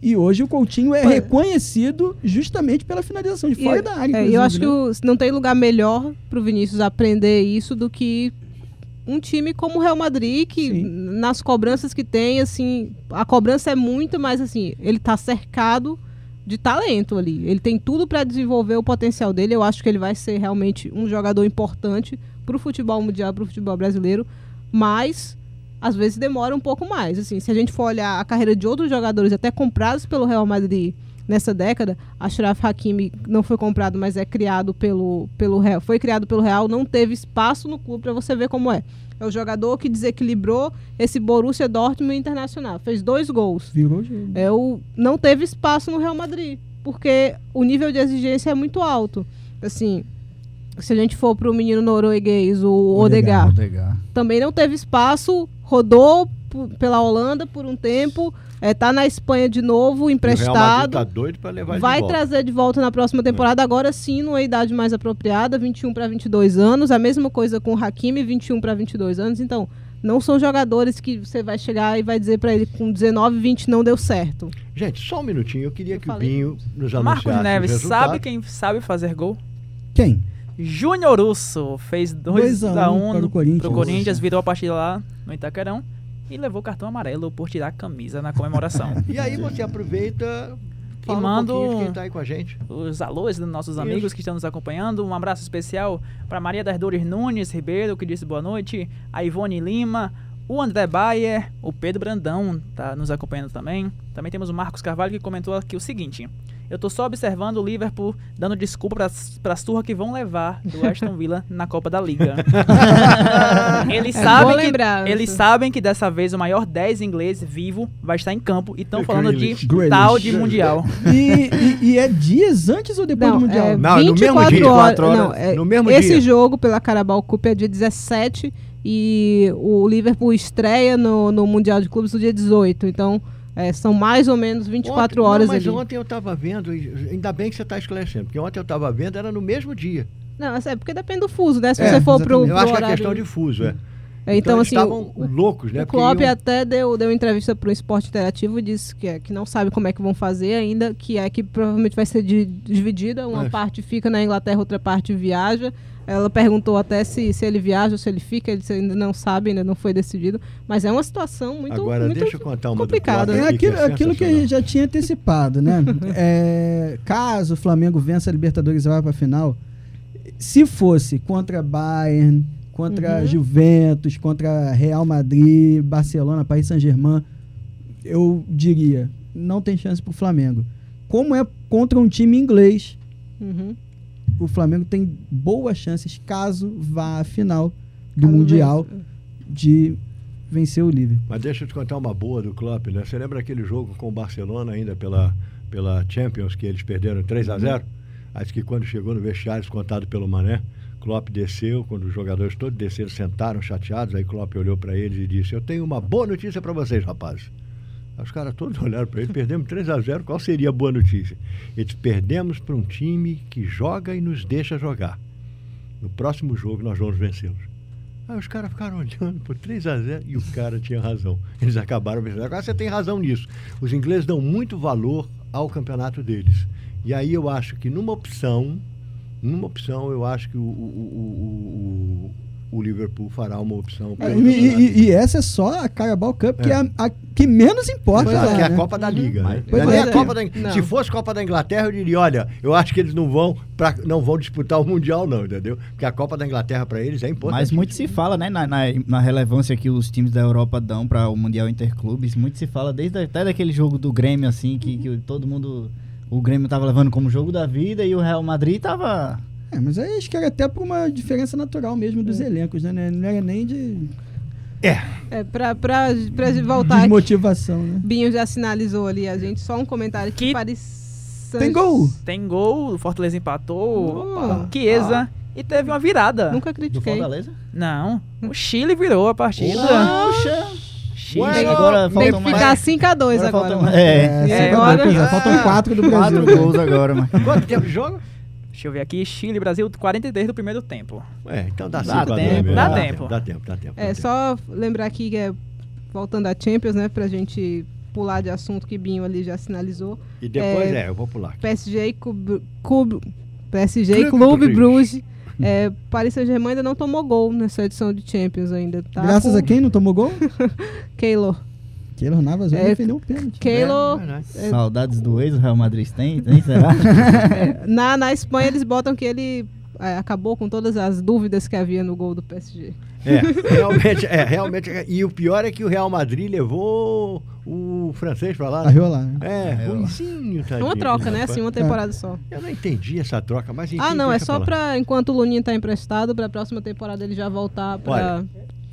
E hoje o Coutinho é Pô. reconhecido justamente pela finalização de E- fora da área. É, eu acho né? que o- não tem lugar melhor pro Vinícius aprender isso do que um time como o Real Madrid, que Sim. nas cobranças que tem, assim, a cobrança é muito, mas assim, ele tá cercado de talento ali. Ele tem tudo para desenvolver o potencial dele. Eu acho que ele vai ser realmente um jogador importante pro futebol mundial, pro futebol brasileiro, mas às vezes demora um pouco mais. Assim, se a gente for olhar a carreira de outros jogadores até comprados pelo Real Madrid nessa década, Ashraf Hakimi não foi comprado, mas é criado pelo, pelo Real, foi criado pelo Real, não teve espaço no clube para você ver como é. É o jogador que desequilibrou esse Borussia Dortmund Internacional, fez dois gols. Virou jogo. É o não teve espaço no Real Madrid, porque o nível de exigência é muito alto. Assim, se a gente for pro menino norueguês, o Odegaard, Odegaard. também não teve espaço, rodou pela Holanda por um tempo, é, tá na Espanha de novo, O emprestado. tá doido para levar Vai de volta. trazer de volta na próxima temporada, agora sim, numa idade mais apropriada, 21 para 22 anos. A mesma coisa com o Hakimi, 21 para 22 anos. Então, não são jogadores que você vai chegar e vai dizer para ele com 19, 20 não deu certo. Gente, só um minutinho. Eu queria Eu que o falei Binho nos anunciasse Marcos os Neves, sabe quem sabe fazer gol? Quem? Júnior Urso fez 2 Dois a a um 1 para o no- Corinthians. pro Corinthians, virou a partida lá no Itaquerão e levou cartão amarelo por tirar a camisa na comemoração. E aí você aproveita E manda um tá aí com a gente. Os alôs dos nossos Isso. amigos que estão nos acompanhando. Um abraço especial para Maria das Dores Nunes Ribeiro, que disse boa noite, a Ivone Lima, o André Bayer, o Pedro Brandão tá nos acompanhando também. Também temos o Marcos Carvalho que comentou aqui o seguinte: Eu tô só observando o Liverpool dando desculpa pras, pras turras que vão levar do Aston Villa na Copa da Liga. eles, É sabem que, eles sabem que dessa vez o maior 10 inglês vivo vai estar em campo e estão É falando Grealish. de Grealish. tal de Mundial. E, e- e é dias antes ou depois do Mundial? É Não, é no mesmo 24 dia, horas. 24 horas, não, é- no mesmo esse dia. jogo pela Carabao Cup é dia 17 e o Liverpool estreia no, no Mundial de Clubes no dia 18. Então, é, são mais ou menos 24 Ontem- horas não, mas ali. ontem eu estava vendo, ainda bem que você está esclarecendo, porque ontem eu estava vendo, era no mesmo dia. Não, é porque depende do fuso, né? Se É, você for pro, exatamente. Eu acho que é questão de fuso, é. É, então, eles assim, estavam o, loucos, né? o Klopp até deu, deu entrevista para o Esporte Interativo e disse que, é, que não sabe como é que vão fazer ainda, que a equipe provavelmente vai ser di- dividida, uma É. parte fica na Inglaterra, outra parte viaja. Ela perguntou até se, se ele viaja ou se ele fica, ele ainda não sabe, ainda não foi decidido. Mas é uma situação muito, Agora, muito deixa eu contar uma complicada, É aqui, aquilo, que é aquilo que a gente já tinha antecipado, né? É, caso o Flamengo vença a Libertadores e vá para a final, se fosse contra Bayern, contra Uhum. Juventus, contra Real Madrid, Barcelona, Paris Saint-Germain, eu diria, não tem chance pro Flamengo. Como é contra um time inglês, Uhum. O Flamengo tem boas chances, caso vá à final do Caso Mundial, de vencer o Liverpool. Mas deixa eu te contar uma boa do Klopp, né? Você lembra aquele jogo com o Barcelona ainda pela, pela Champions, que eles perderam 3 a Uhum. 0 Acho que quando chegou no vestiário, contado pelo Mané, Klopp desceu, quando os jogadores todos desceram, sentaram chateados, aí Klopp olhou para eles e disse, eu tenho uma boa notícia para vocês, rapazes. Os caras todos olharam para ele, perdemos 3 a 0 qual seria a boa notícia? Eles perdemos para um time que joga e nos deixa jogar. No próximo jogo nós vamos vencê-los. Aí os caras ficaram olhando por 3 a 0 e o cara tinha razão. Eles acabaram vencendo. Agora você tem razão nisso. Os ingleses dão muito valor ao campeonato deles. E aí eu acho que numa opção, numa opção, eu acho que o, o, o, o, o Liverpool fará uma opção É, e, e- e essa é só a Carabao Cup, que é a, a que menos importa. Exato, lá, que é a né? Copa da Liga. Né? Pois Não é é. a Copa da Não. Se fosse Copa da Inglaterra, eu diria, olha, eu acho que eles não vão, pra, não vão disputar o Mundial, não, entendeu? Porque a Copa da Inglaterra para eles é importante. Mas muito se fala, né, na, na, na relevância que os times da Europa dão para o Mundial Interclubes. Muito se fala, desde até daquele jogo do Grêmio, assim, que, que todo mundo. O Grêmio tava levando como jogo da vida e o Real Madrid tava. É, mas aí acho que era até por uma diferença natural mesmo dos elencos, né? Não era nem de É, pra, pra, pra voltar aqui, desmotivação, né? Binho já sinalizou ali a gente, só um comentário que Que- Tem gol! Tem gol, o Fortaleza empatou. Chiesa e teve uma virada. Nunca Do critiquei. Fortaleza? Não, o Chile virou a partida. Poxa! Chile. Ué, agora Tem que mais. ficar 5x2 agora. faltam- né? É, É, agora- é, faltam quatro do Brasil. quatro gols agora, mas. Quanto tempo de jogo? Deixa eu ver aqui, Chile e Brasil, 43 do primeiro tempo. É, então dá, Dá a dois tempo, mesmo. dá tempo. Dá tempo, dá tempo. dá É, tempo. só lembrar aqui que é, voltando à Champions, né, pra gente pular de assunto que Binho ali já sinalizou. E depois, É. é, eu vou pular. PSG e Cub, Cub- PSG e Clube Clube Bruges. Bruges. É, Paris Saint-Germain ainda não tomou gol nessa edição de Champions ainda. Tá Graças com a quem não tomou gol? Keylor. Keylor Navas É, defendeu um pênalti. Keylor. É, verdade. É. Saudades do ex, o Real Madrid tem, tem será? Na, na Espanha eles botam que ele é, acabou com todas as dúvidas que havia no gol do PSG. É, realmente, é, realmente. E o pior é que o Real Madrid levou o francês pra lá. né? Arreolar. né? É, Arreolar. ruimzinho, É tadinho. uma troca, né? Assim, uma temporada só. Eu não entendi essa troca, mas enfim, Ah, não, é só lá. pra enquanto o Luninho tá emprestado, pra próxima temporada ele já voltar pra Olha.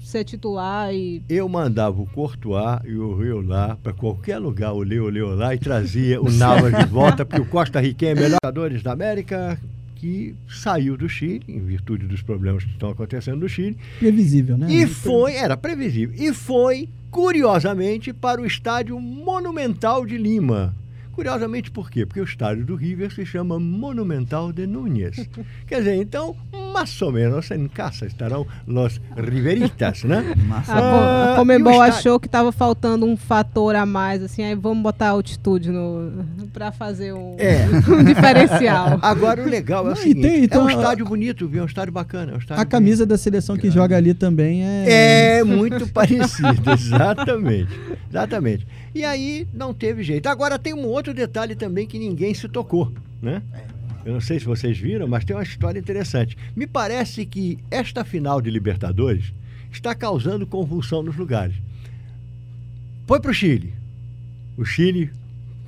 Ser titular e. Eu mandava o Courtois e o Rio lá para qualquer lugar, o Leo Leo lá, e trazia o Navas de volta, porque o Costa Rica é melhor jogadores da América que saiu do Chile, em virtude dos problemas que estão acontecendo no Chile, Previsível, né? e foi, era previsível, e foi, curiosamente, para o estádio Monumental de Lima. Curiosamente por quê? Porque o estádio do River se chama Monumental de Núñez. Quer dizer, então, mais ou menos em casa estarão os riveritas, né? Ah, a Comembol estádio? achou que tava faltando um fator a mais, assim, aí vamos botar altitude no, pra fazer um, É. um diferencial. Agora o legal é o Não, seguinte, tem- então, é um estádio bonito, viu? É um estádio bacana. É um estádio A camisa da seleção que joga ali também bonito. é. É muito parecido, exatamente. Exatamente. E aí não teve jeito. Agora tem um outro detalhe também que ninguém se tocou, né? Eu não sei se vocês viram, mas tem uma história interessante. Me parece que esta final de Libertadores está causando convulsão nos lugares. Foi para o Chile. O Chile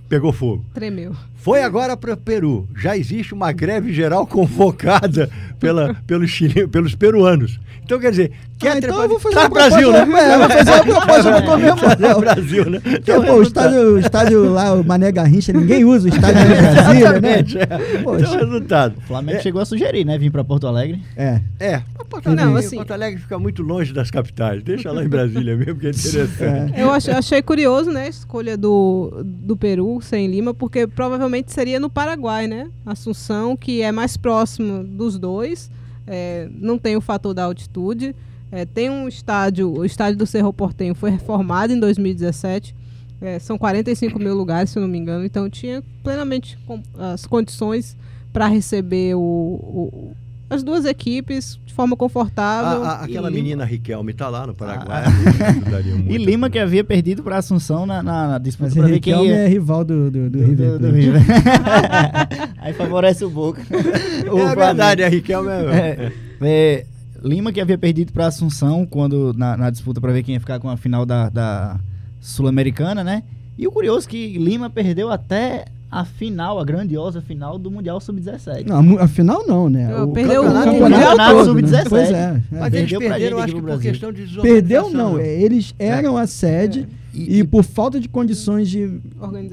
pegou fogo. Tremeu. Foi agora para o Peru. Já existe uma greve geral convocada pela, pelos, chile, pelos peruanos. Então, quer dizer, quer Ah, então trepar- eu vou fazer Tá uma no Brasil, proposta- né? É, vou fazer uma proposta pra comemorar. Tá no Brasil, né? Porque, pô, o estádio, o estádio lá, o Mané Garrincha, ninguém usa o estádio de Brasília, né? É. Poxa. Então, resultado. O Flamengo É. chegou a sugerir, né? Vir pra Porto Alegre. É. É, Porto Alegre, Não, assim- Porto Alegre fica muito longe das capitais. Deixa lá em Brasília mesmo, que é interessante. Eu ach- achei curioso, né, a escolha do, do Peru sem Lima, porque provavelmente seria no Paraguai, né? Assunção, que é mais próximo dos dois, é, não tem o fator da altitude. é, tem um estádio, o estádio do Cerro Portenho foi reformado em 2017. é, são 45 mil lugares, se não me engano. Então tinha plenamente as condições para receber o- o- as duas equipes de forma confortável. A- a- aquela E- menina Riquelme tá lá no Paraguai. Ah. ajudaria muito. E Lima, que havia perdido pra Assunção na, na, na disputa pra o ver quem é rival do, do, do do- River do-. River. Aí favorece o Boca. O É Flamengo. verdade, a Riquelme é... É, é, Lima que havia perdido para Assunção quando na, na disputa para ver quem ia ficar com a final da, da Sul-Americana, né? E o curioso é que Lima perdeu até a final, a grandiosa final do Mundial Sub-17. Não, a afinal não, né? Eu- O perdeu o campeonato Mundial todo, todo. né? Sub-17. Pois é. é. Mas eles perderam, gente acho que por questão de. Perdeu não, é, eles eram a sede e, por falta de condições de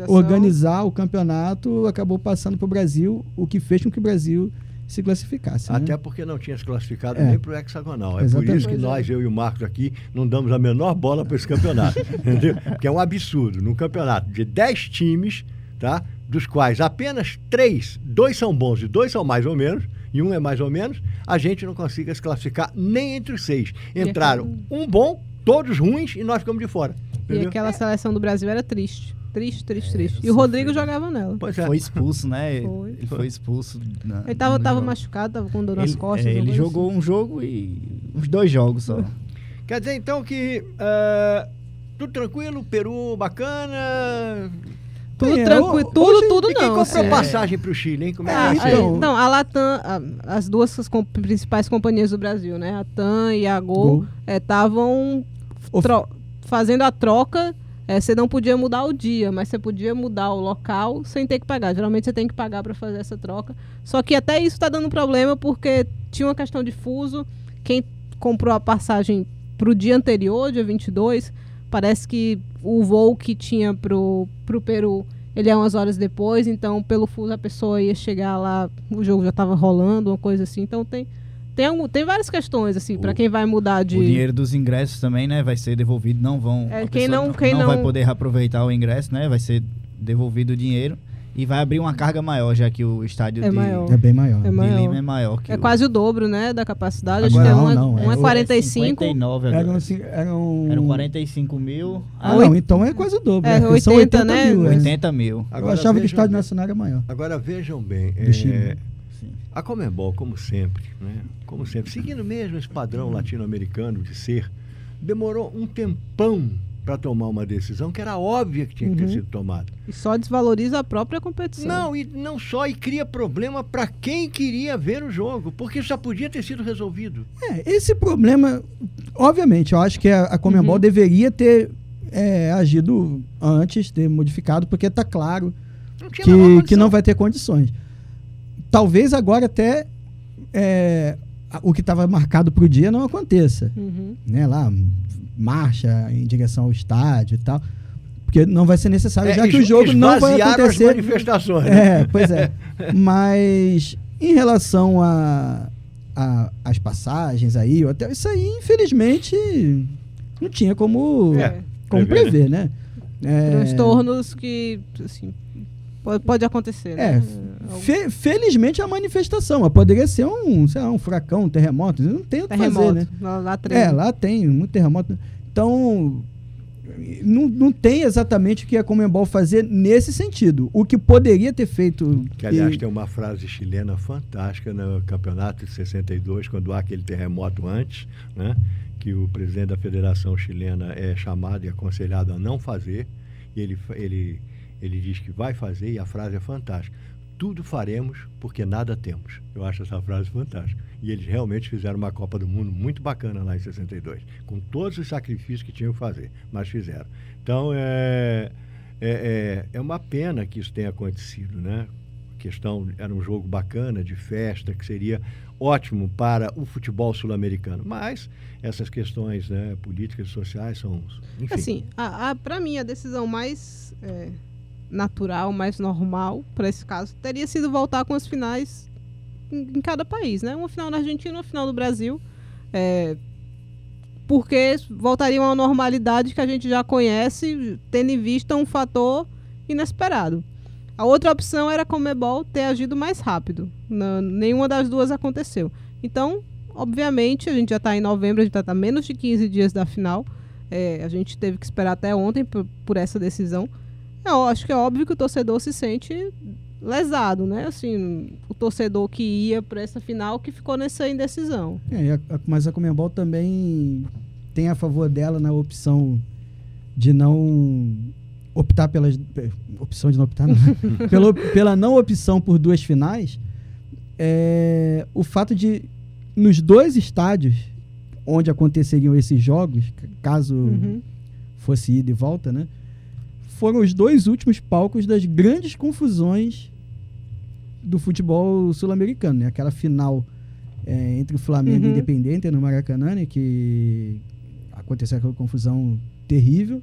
organizar o campeonato, acabou passando para o Brasil, o que fez com que o Brasil se classificasse. né? Até porque não tinha se classificado É. nem para o hexagonal. É por Exatamente. isso que é. nós, eu e o Marcos aqui, não damos a menor bola para esse campeonato. entendeu? Porque é um absurdo. Num campeonato de 10 times, tá? Dos quais apenas três, dois são bons e dois são mais ou menos, e um é mais ou menos, a gente não consiga se classificar nem entre os seis. Entraram um bom, todos ruins, e nós ficamos de fora. E Entendeu? aquela seleção do Brasil era triste. Triste, triste, triste. E o. Rodrigo jogava nela. Pois é. Foi expulso, né? Foi. Ele foi expulso. na- Ele tava, tava jogo. machucado, tava com dor nas Ele, costas. é, ele jogou assim. um jogo e uns dois jogos só. Quer dizer, então, que ah, tudo tranquilo, Peru bacana. Tudo é, tranquilo, tudo, hoje- tudo E quem não. comprou assim. passagem para o Chile, hein? Como é que Ah, ser? aí- então- não, a Latam, a- as duas com- principais companhias do Brasil, né? A TAM e a Gol, estavam Of- fazendo a troca. eh, Você não podia mudar o dia, mas você podia mudar o local sem ter que pagar. Geralmente você tem que pagar para fazer essa troca. Só que até isso está dando problema porque tinha uma questão de fuso. Quem comprou a passagem para o dia anterior, dia 22, parece que o voo que tinha pro, pro Peru ele é umas horas depois, então pelo fuso a pessoa ia chegar lá, o jogo já estava rolando, uma coisa assim. Então tem tem, algum- tem várias questões assim para quem vai mudar de O dinheiro dos ingressos também, né? Vai ser devolvido. Não vão. É, quem não- quem vai não- poder aproveitar o ingresso, né? Vai ser devolvido o dinheiro. E vai abrir uma carga maior, já que o estádio É de, maior. É bem maior. É de maior. Lima é maior que É o- quase o dobro, né, da capacidade. Agora Acho que é não, uma, não, é uma o- 45. 59 agora. Eram, assim, eram... Eram 45 mil Ah, não, então é quase o dobro. É, né? São 80, 80 né? mil. é. 80 mil. Eu achava que o Estádio bem- Nacional era maior. Agora vejam bem, é, Sim. a Comembol, como sempre, né? Como sempre, seguindo mesmo esse padrão latino-americano de ser, demorou um tempão para tomar uma decisão que era óbvia que tinha que ter Uhum. sido tomada. E só desvaloriza a própria competição. Não, e não só, e cria problema para quem queria ver o jogo, porque já podia ter sido resolvido. É, esse problema, obviamente, eu acho que a, a Comembol Uhum. deveria ter é, agido antes, ter modificado, porque está claro Não que, que não vai ter condições. Talvez agora até é, o que estava marcado para o dia não aconteça. Uhum. Né? Lá, marcha em direção ao estádio e tal. Porque não vai ser necessário, É, já que o jogo não vai acontecer. as manifestações. né? É, pois é. Mas em relação a, a- as passagens aí, o hotel, isso aí, infelizmente, não tinha como, É. como prever, prever, né? É, Transtornos que, assim, pode, pode acontecer, É, né? Algum fe- felizmente a manifestação, mas poderia ser um, sei lá, um furacão, um terremoto, não tem o que fazer, terremoto. né? Lá, lá É, treme. lá tem muito terremoto. Então, não, não tem exatamente o que a Comembol fazer nesse sentido. O que poderia ter feito... Que, aliás, e- tem uma frase chilena fantástica no campeonato de 62, quando há aquele terremoto antes, né? que o presidente da Federação Chilena é chamado e aconselhado a não fazer, e ele, ele, ele diz que vai fazer, e a frase é fantástica. Tudo faremos porque nada temos. Eu acho essa frase fantástica. E eles realmente fizeram uma Copa do Mundo muito bacana lá em 62, com todos os sacrifícios que tinham que fazer, mas fizeram. Então, é, é, é, é uma pena que isso tenha acontecido, né? Questão era um jogo bacana, de festa, que seria ótimo para o futebol sul-americano. Mas essas questões né, políticas e sociais são. Enfim, Assim, para mim, a decisão mais é, natural, mais normal para esse caso teria sido voltar com as finais em, em cada país, né? Uma final na Argentina, uma final no Brasil. É, porque voltariam à normalidade que a gente já conhece, tendo em vista um fator inesperado. A outra opção era a Comebol ter agido mais rápido. Não- nenhuma das duas aconteceu. Então, obviamente, a gente já está em novembro, a gente está a menos de 15 dias da final. É, a gente teve que esperar até ontem por, por essa decisão. Eu acho que é óbvio que o torcedor se sente lesado, né? Assim, o torcedor que ia para essa final que ficou nessa indecisão. É, a- a- mas a Comembol também tem a favor dela na opção de não optar pelas pe- opção de não optar não, pela, pela não opção por duas finais é, o fato de nos dois estádios onde aconteceriam esses jogos caso Uhum. fosse ida e volta né foram os dois últimos palcos das grandes confusões do futebol sul-americano né? aquela final é, entre o Flamengo e Uhum. Independente no Maracanã, né, que aconteceu aquela confusão terrível,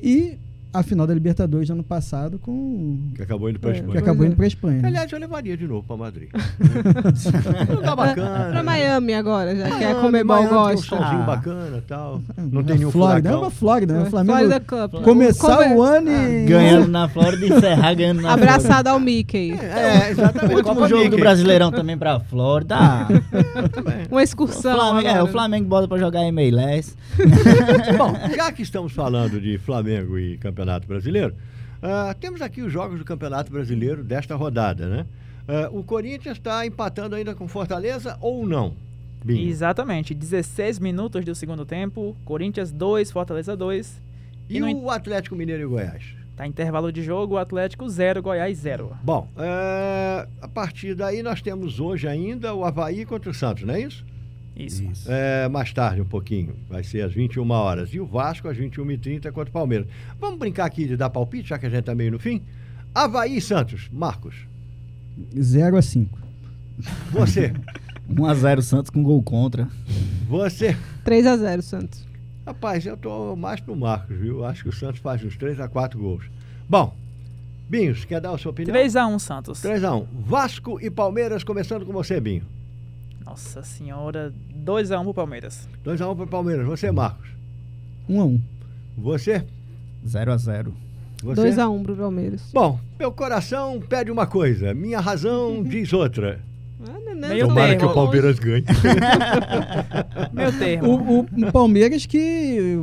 e a final da Libertadores do ano passado com que acabou indo para a É. que Espanha. acabou Pois indo é. para a Espanha. né? Aliás, eu levaria de novo para Madrid. Não tá bacana. Para Miami agora, já que a Miami, Miami, Tem um gosta. solzinho Ah. bacana e tal. É, Não a tem nenhum Flórida, é uma Flórida, né? O Flamengo Florida Cup. começar Come- o ano e Ganhando na Flórida e encerrar ganhando na Abraçado ao Mickey. É, exatamente. Flórida. O último Copa jogo do Mickey. Brasileirão também pra Flórida. Ah, Uma o, excursão. Flamengo, é, o Flamengo bota pra jogar em MLS. Bom, já que estamos falando de Flamengo e Campeonato Brasileiro, ah, temos aqui os jogos do Campeonato Brasileiro desta rodada, né? Ah, o Corinthians está empatando ainda com Fortaleza ou não? Binho? Exatamente. 16 minutos do segundo tempo. Corinthians 2, Fortaleza 2. E E o Atlético Mineiro e Goiás? Tá intervalo de jogo, Atlético 0, Goiás 0. Bom, é, a partir daí nós temos hoje ainda o Havaí contra o Santos, não é isso? Isso. É, mais tarde um pouquinho, vai ser às 21 horas. E o Vasco às 21h30 contra o Palmeiras. Vamos brincar aqui de dar palpite, já que a gente está meio no fim? Havaí e Santos, Marcos, 0 a 5. você, 1x0 Santos com gol contra. você. 3 a 0 Santos. Rapaz, eu tô mais pro Marcos, viu? Acho que o Santos faz uns 3 a 4 gols. Bom, Binhos, quer dar a sua opinião? 3x1 Santos. 3x1. Vasco e Palmeiras, começando com você, Binho. Nossa senhora, 2x1 pro Palmeiras. 2x1 pro Palmeiras. Você, Marcos. 1 a 1. Você, 0x0. Você? 2x1 pro Palmeiras. Bom, meu coração pede uma coisa, minha razão diz outra. Ah, não, não, Meio Tomara termo. que o Palmeiras ganhe. Meu termo. O- o Palmeiras que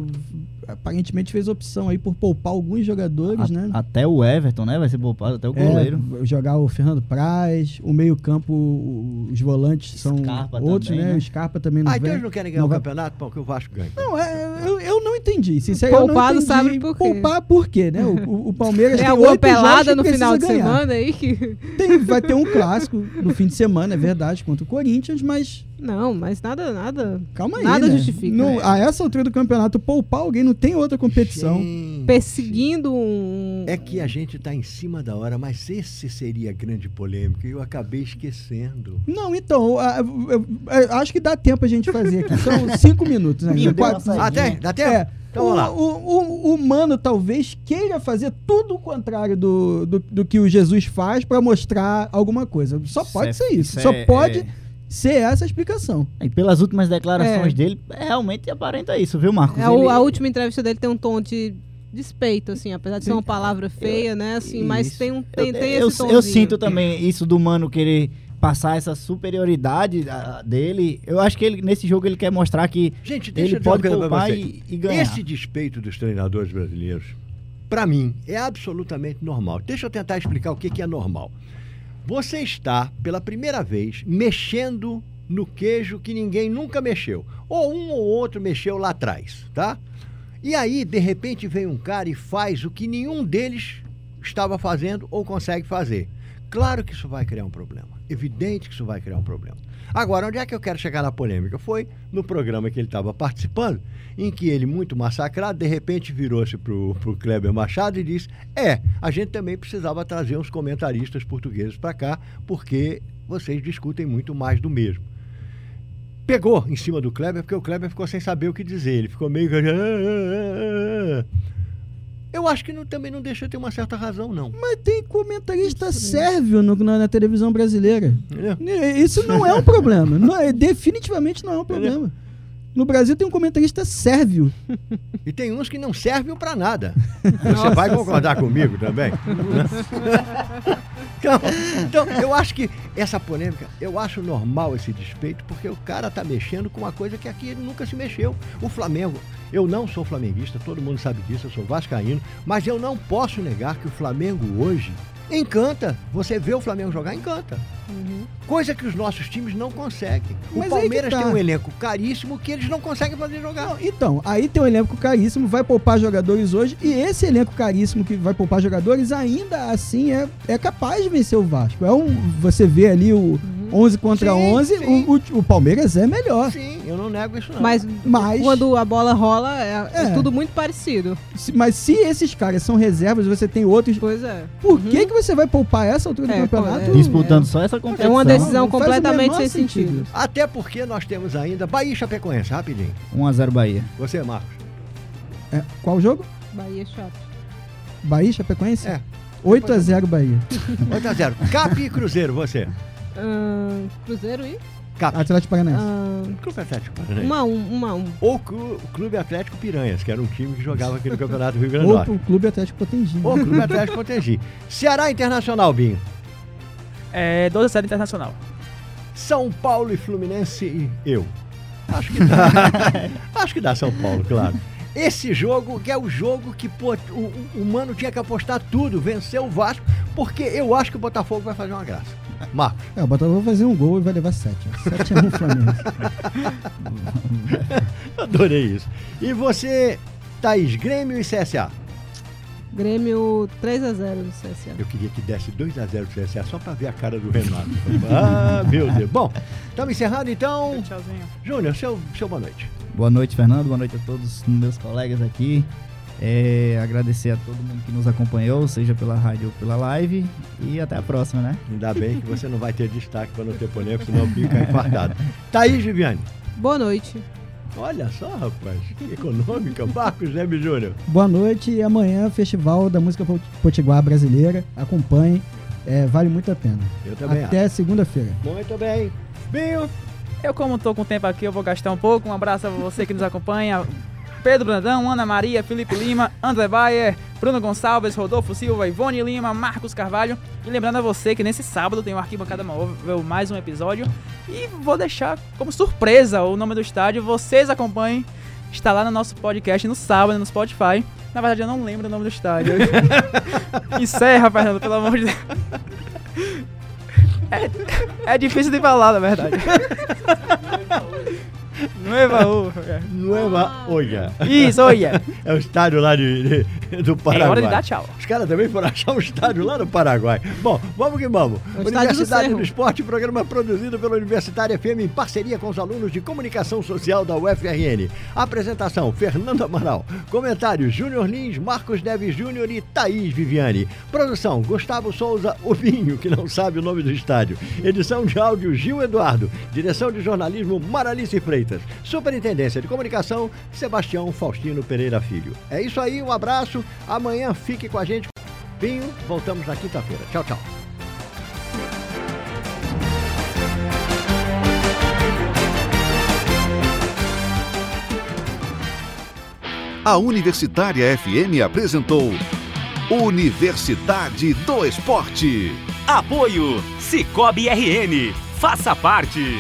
aparentemente fez opção aí por poupar alguns jogadores, A- né? Até o Everton, né? Vai ser poupado, até o goleiro. É, jogar o Fernando Praz, o meio-campo, os volantes são Scarpa outros, também, né? né? O Scarpa também não Ah, então eles não querem ganhar não o vai- campeonato porque o Vasco ganha. Não, é, eu, eu não entendi. Sinceramente, eu não Poupado entendi. sabe por quê. Poupar por quê, né? O, o- o Palmeiras Tem tem alguma pelada no final de ganhar. semana aí que. Tem- vai ter um clássico no fim de semana, é verdade, contra o Corinthians, mas Não, mas nada, nada. calma aí. Nada né? justifica. Não- a essa altura do campeonato, poupar alguém não tem outra competição. Gente, Perseguindo um. É que a gente está em cima da hora, mas esse seria a grande polêmica e eu acabei esquecendo. Não, então, a- eu- eu acho que dá tempo a gente fazer aqui. São cinco minutos deu uma Quatro-. Ah, tem? Dá tempo? É. Então o, vamos lá. O, o- o humano talvez queira fazer tudo o contrário do, do, do que o Jesus faz pra mostrar alguma coisa. Só pode Isso é- ser isso. isso Só é- pode é- ser essa a explicação. E pelas últimas declarações É. dele, realmente aparenta isso, viu, Marcos? É, o- Ele- A última entrevista dele tem um tom de despeito, assim, apesar de ser uma palavra feia, né? Assim, mas tem um tem, eu, tem eu, esse eu tomzinho. sinto também isso do mano querer passar essa superioridade ah, dele. Eu acho que ele, nesse jogo ele quer mostrar que Gente, deixa ele eu pode poupar e, e ganhar. Esse despeito dos treinadores brasileiros, para mim, é absolutamente normal. Deixa eu tentar explicar o que, que é normal. Você está, pela primeira vez, mexendo no queijo que ninguém nunca mexeu. Ou um ou outro mexeu lá atrás, tá? E aí, de repente, vem um cara e faz o que nenhum deles estava fazendo ou consegue fazer. Claro que isso vai criar um problema. Evidente que isso vai criar um problema. Agora, onde é que eu quero chegar na polêmica? Foi no programa que ele estava participando, em que ele, muito massacrado, de repente virou-se para o Kleber Machado e disse: É, a gente também precisava trazer uns comentaristas portugueses para cá, porque vocês discutem muito mais do mesmo. Pegou em cima do Kleber, porque o Kleber ficou sem saber o que dizer. Ele ficou meio. Eu acho que não- também não deixa de ter uma certa razão, não. Mas tem comentarista sérvio no- na, na televisão brasileira. Entendeu? Isso não é um problema. Não é- definitivamente não é um problema. No Brasil tem um comentarista sérvio. E tem uns que não servem para nada. Você vai concordar comigo também? então, então, eu acho que essa polêmica, eu acho normal esse despeito, porque o cara tá mexendo com uma coisa que aqui ele nunca se mexeu. O Flamengo, eu não sou flamenguista, todo mundo sabe disso, eu sou vascaíno, mas eu não posso negar que o Flamengo hoje encanta. Você vê o Flamengo jogar, encanta. Uhum. Coisa que os nossos times não conseguem. O Mas Palmeiras tá. tem um elenco caríssimo que eles não conseguem fazer jogar. Não, então, aí tem um elenco caríssimo, vai poupar jogadores hoje, e esse elenco caríssimo que vai poupar jogadores, ainda assim é, é capaz de vencer o Vasco. É um, você vê ali o 11 contra Sim, 11, sim. O, o- o Palmeiras é melhor. Sim, eu não nego isso não. Mas, Mas- quando a bola rola, é, é É. tudo muito parecido. Se- Mas se esses caras são reservas, você tem outros. Pois é. Por que, que você vai poupar essa altura do É, campeonato? é. Disputando só essa competição. É uma decisão Não completamente sem sentido. Até porque nós temos ainda Bahia e Chapecoense, rapidinho. 1x0 Bahia. Você, Marcos. É, qual jogo? Bahia chato. Bahia, Chapecoense? É. 8x0 Bahia. 8x0. Cap e Cruzeiro, você. Ahn, Cruzeiro e? Cap. Atlético Paranaense. Ahn, Clube Atlético Paranaense. 1 a 1 1 a 1 Ou Clu- o Clube Atlético Piranhas, que era um time que jogava aqui no Campeonato do Rio Grande do Ou Norte. pro Clube Atlético Potengi. Ou Clube Atlético Potengi. Ceará Internacional, Binho. É 12 a 0 internacional. São Paulo e Fluminense e eu. Acho que dá. Acho que dá São Paulo, claro. Esse jogo, que é o jogo que pô, o, o Mano tinha que apostar tudo, vencer o Vasco, porque eu acho que o Botafogo vai fazer uma graça. Marcos. É, o Botafogo vai fazer um gol e vai levar 7. 7 a 1 Flamengo. Adorei isso. E você, Thaís, Grêmio e CSA? Grêmio 3 a 0 do CSA. Eu queria que desse 2x0 pro CSA só pra ver a cara do Renato. ah, meu Deus. Bom, estamos encerrando então. Tchauzinho. Júnior, seu, seu boa noite. Boa noite, Fernando. Boa noite a todos meus colegas aqui. É, agradecer a todo mundo que nos acompanhou, seja pela rádio ou pela live. E até a próxima, né? Ainda bem que você não vai ter destaque para não ter polêmica, senão fica infartado. Thaís Viviane. Boa noite. Olha só, rapaz. Que econômica. Marcos Zeb Júnior. Boa noite e amanhã Festival da Música Pot- Potiguar Brasileira. Acompanhe, é, vale muito a pena. Eu também Até segunda-feira. Muito bem. Binho. Eu, como tô com tempo aqui, eu vou gastar um pouco. Um abraço a você que nos acompanha. Pedro Brandão, Ana Maria, Felipe Lima, André Bayer, Bruno Gonçalves, Rodolfo Silva, Ivone Lima, Marcos Carvalho. E lembrando a você que nesse sábado tem o Arquibancada Móvel, mais um episódio. E vou deixar como surpresa o nome do estádio. Vocês acompanhem. Está lá no nosso podcast no sábado, no Spotify. Na verdade, eu não lembro o nome do estádio. Encerra, Fernando, pelo amor de Deus. É, é difícil de falar, na verdade. Nueva U. Nueva Olha. Isso, olha. É o estádio lá de, de- do É Paraguai. hora de dar tchau. Os caras também foram achar um estádio lá no Paraguai. Bom, vamos que vamos. É o do Universidade do, Cerro. Esporte, programa produzido pela Universitária FM em parceria com os alunos de comunicação social da UFRN. Apresentação: Fernando Amaral. Comentários: Júnior Lins, Marcos Neves Júnior e Thaís Viviane. Produção: Gustavo Souza, o Vinho, que não sabe o nome do estádio. Edição de áudio: Gil Eduardo. Direção de jornalismo: Maralice Freitas. Superintendência de comunicação: Sebastião Faustino Pereira Filho. É isso aí, um abraço. Amanhã fique com a gente. Vinho, voltamos na quinta-feira. Tchau, tchau. A Universitária FM apresentou Universidade do Esporte. Apoio Cicobi RN. Faça parte.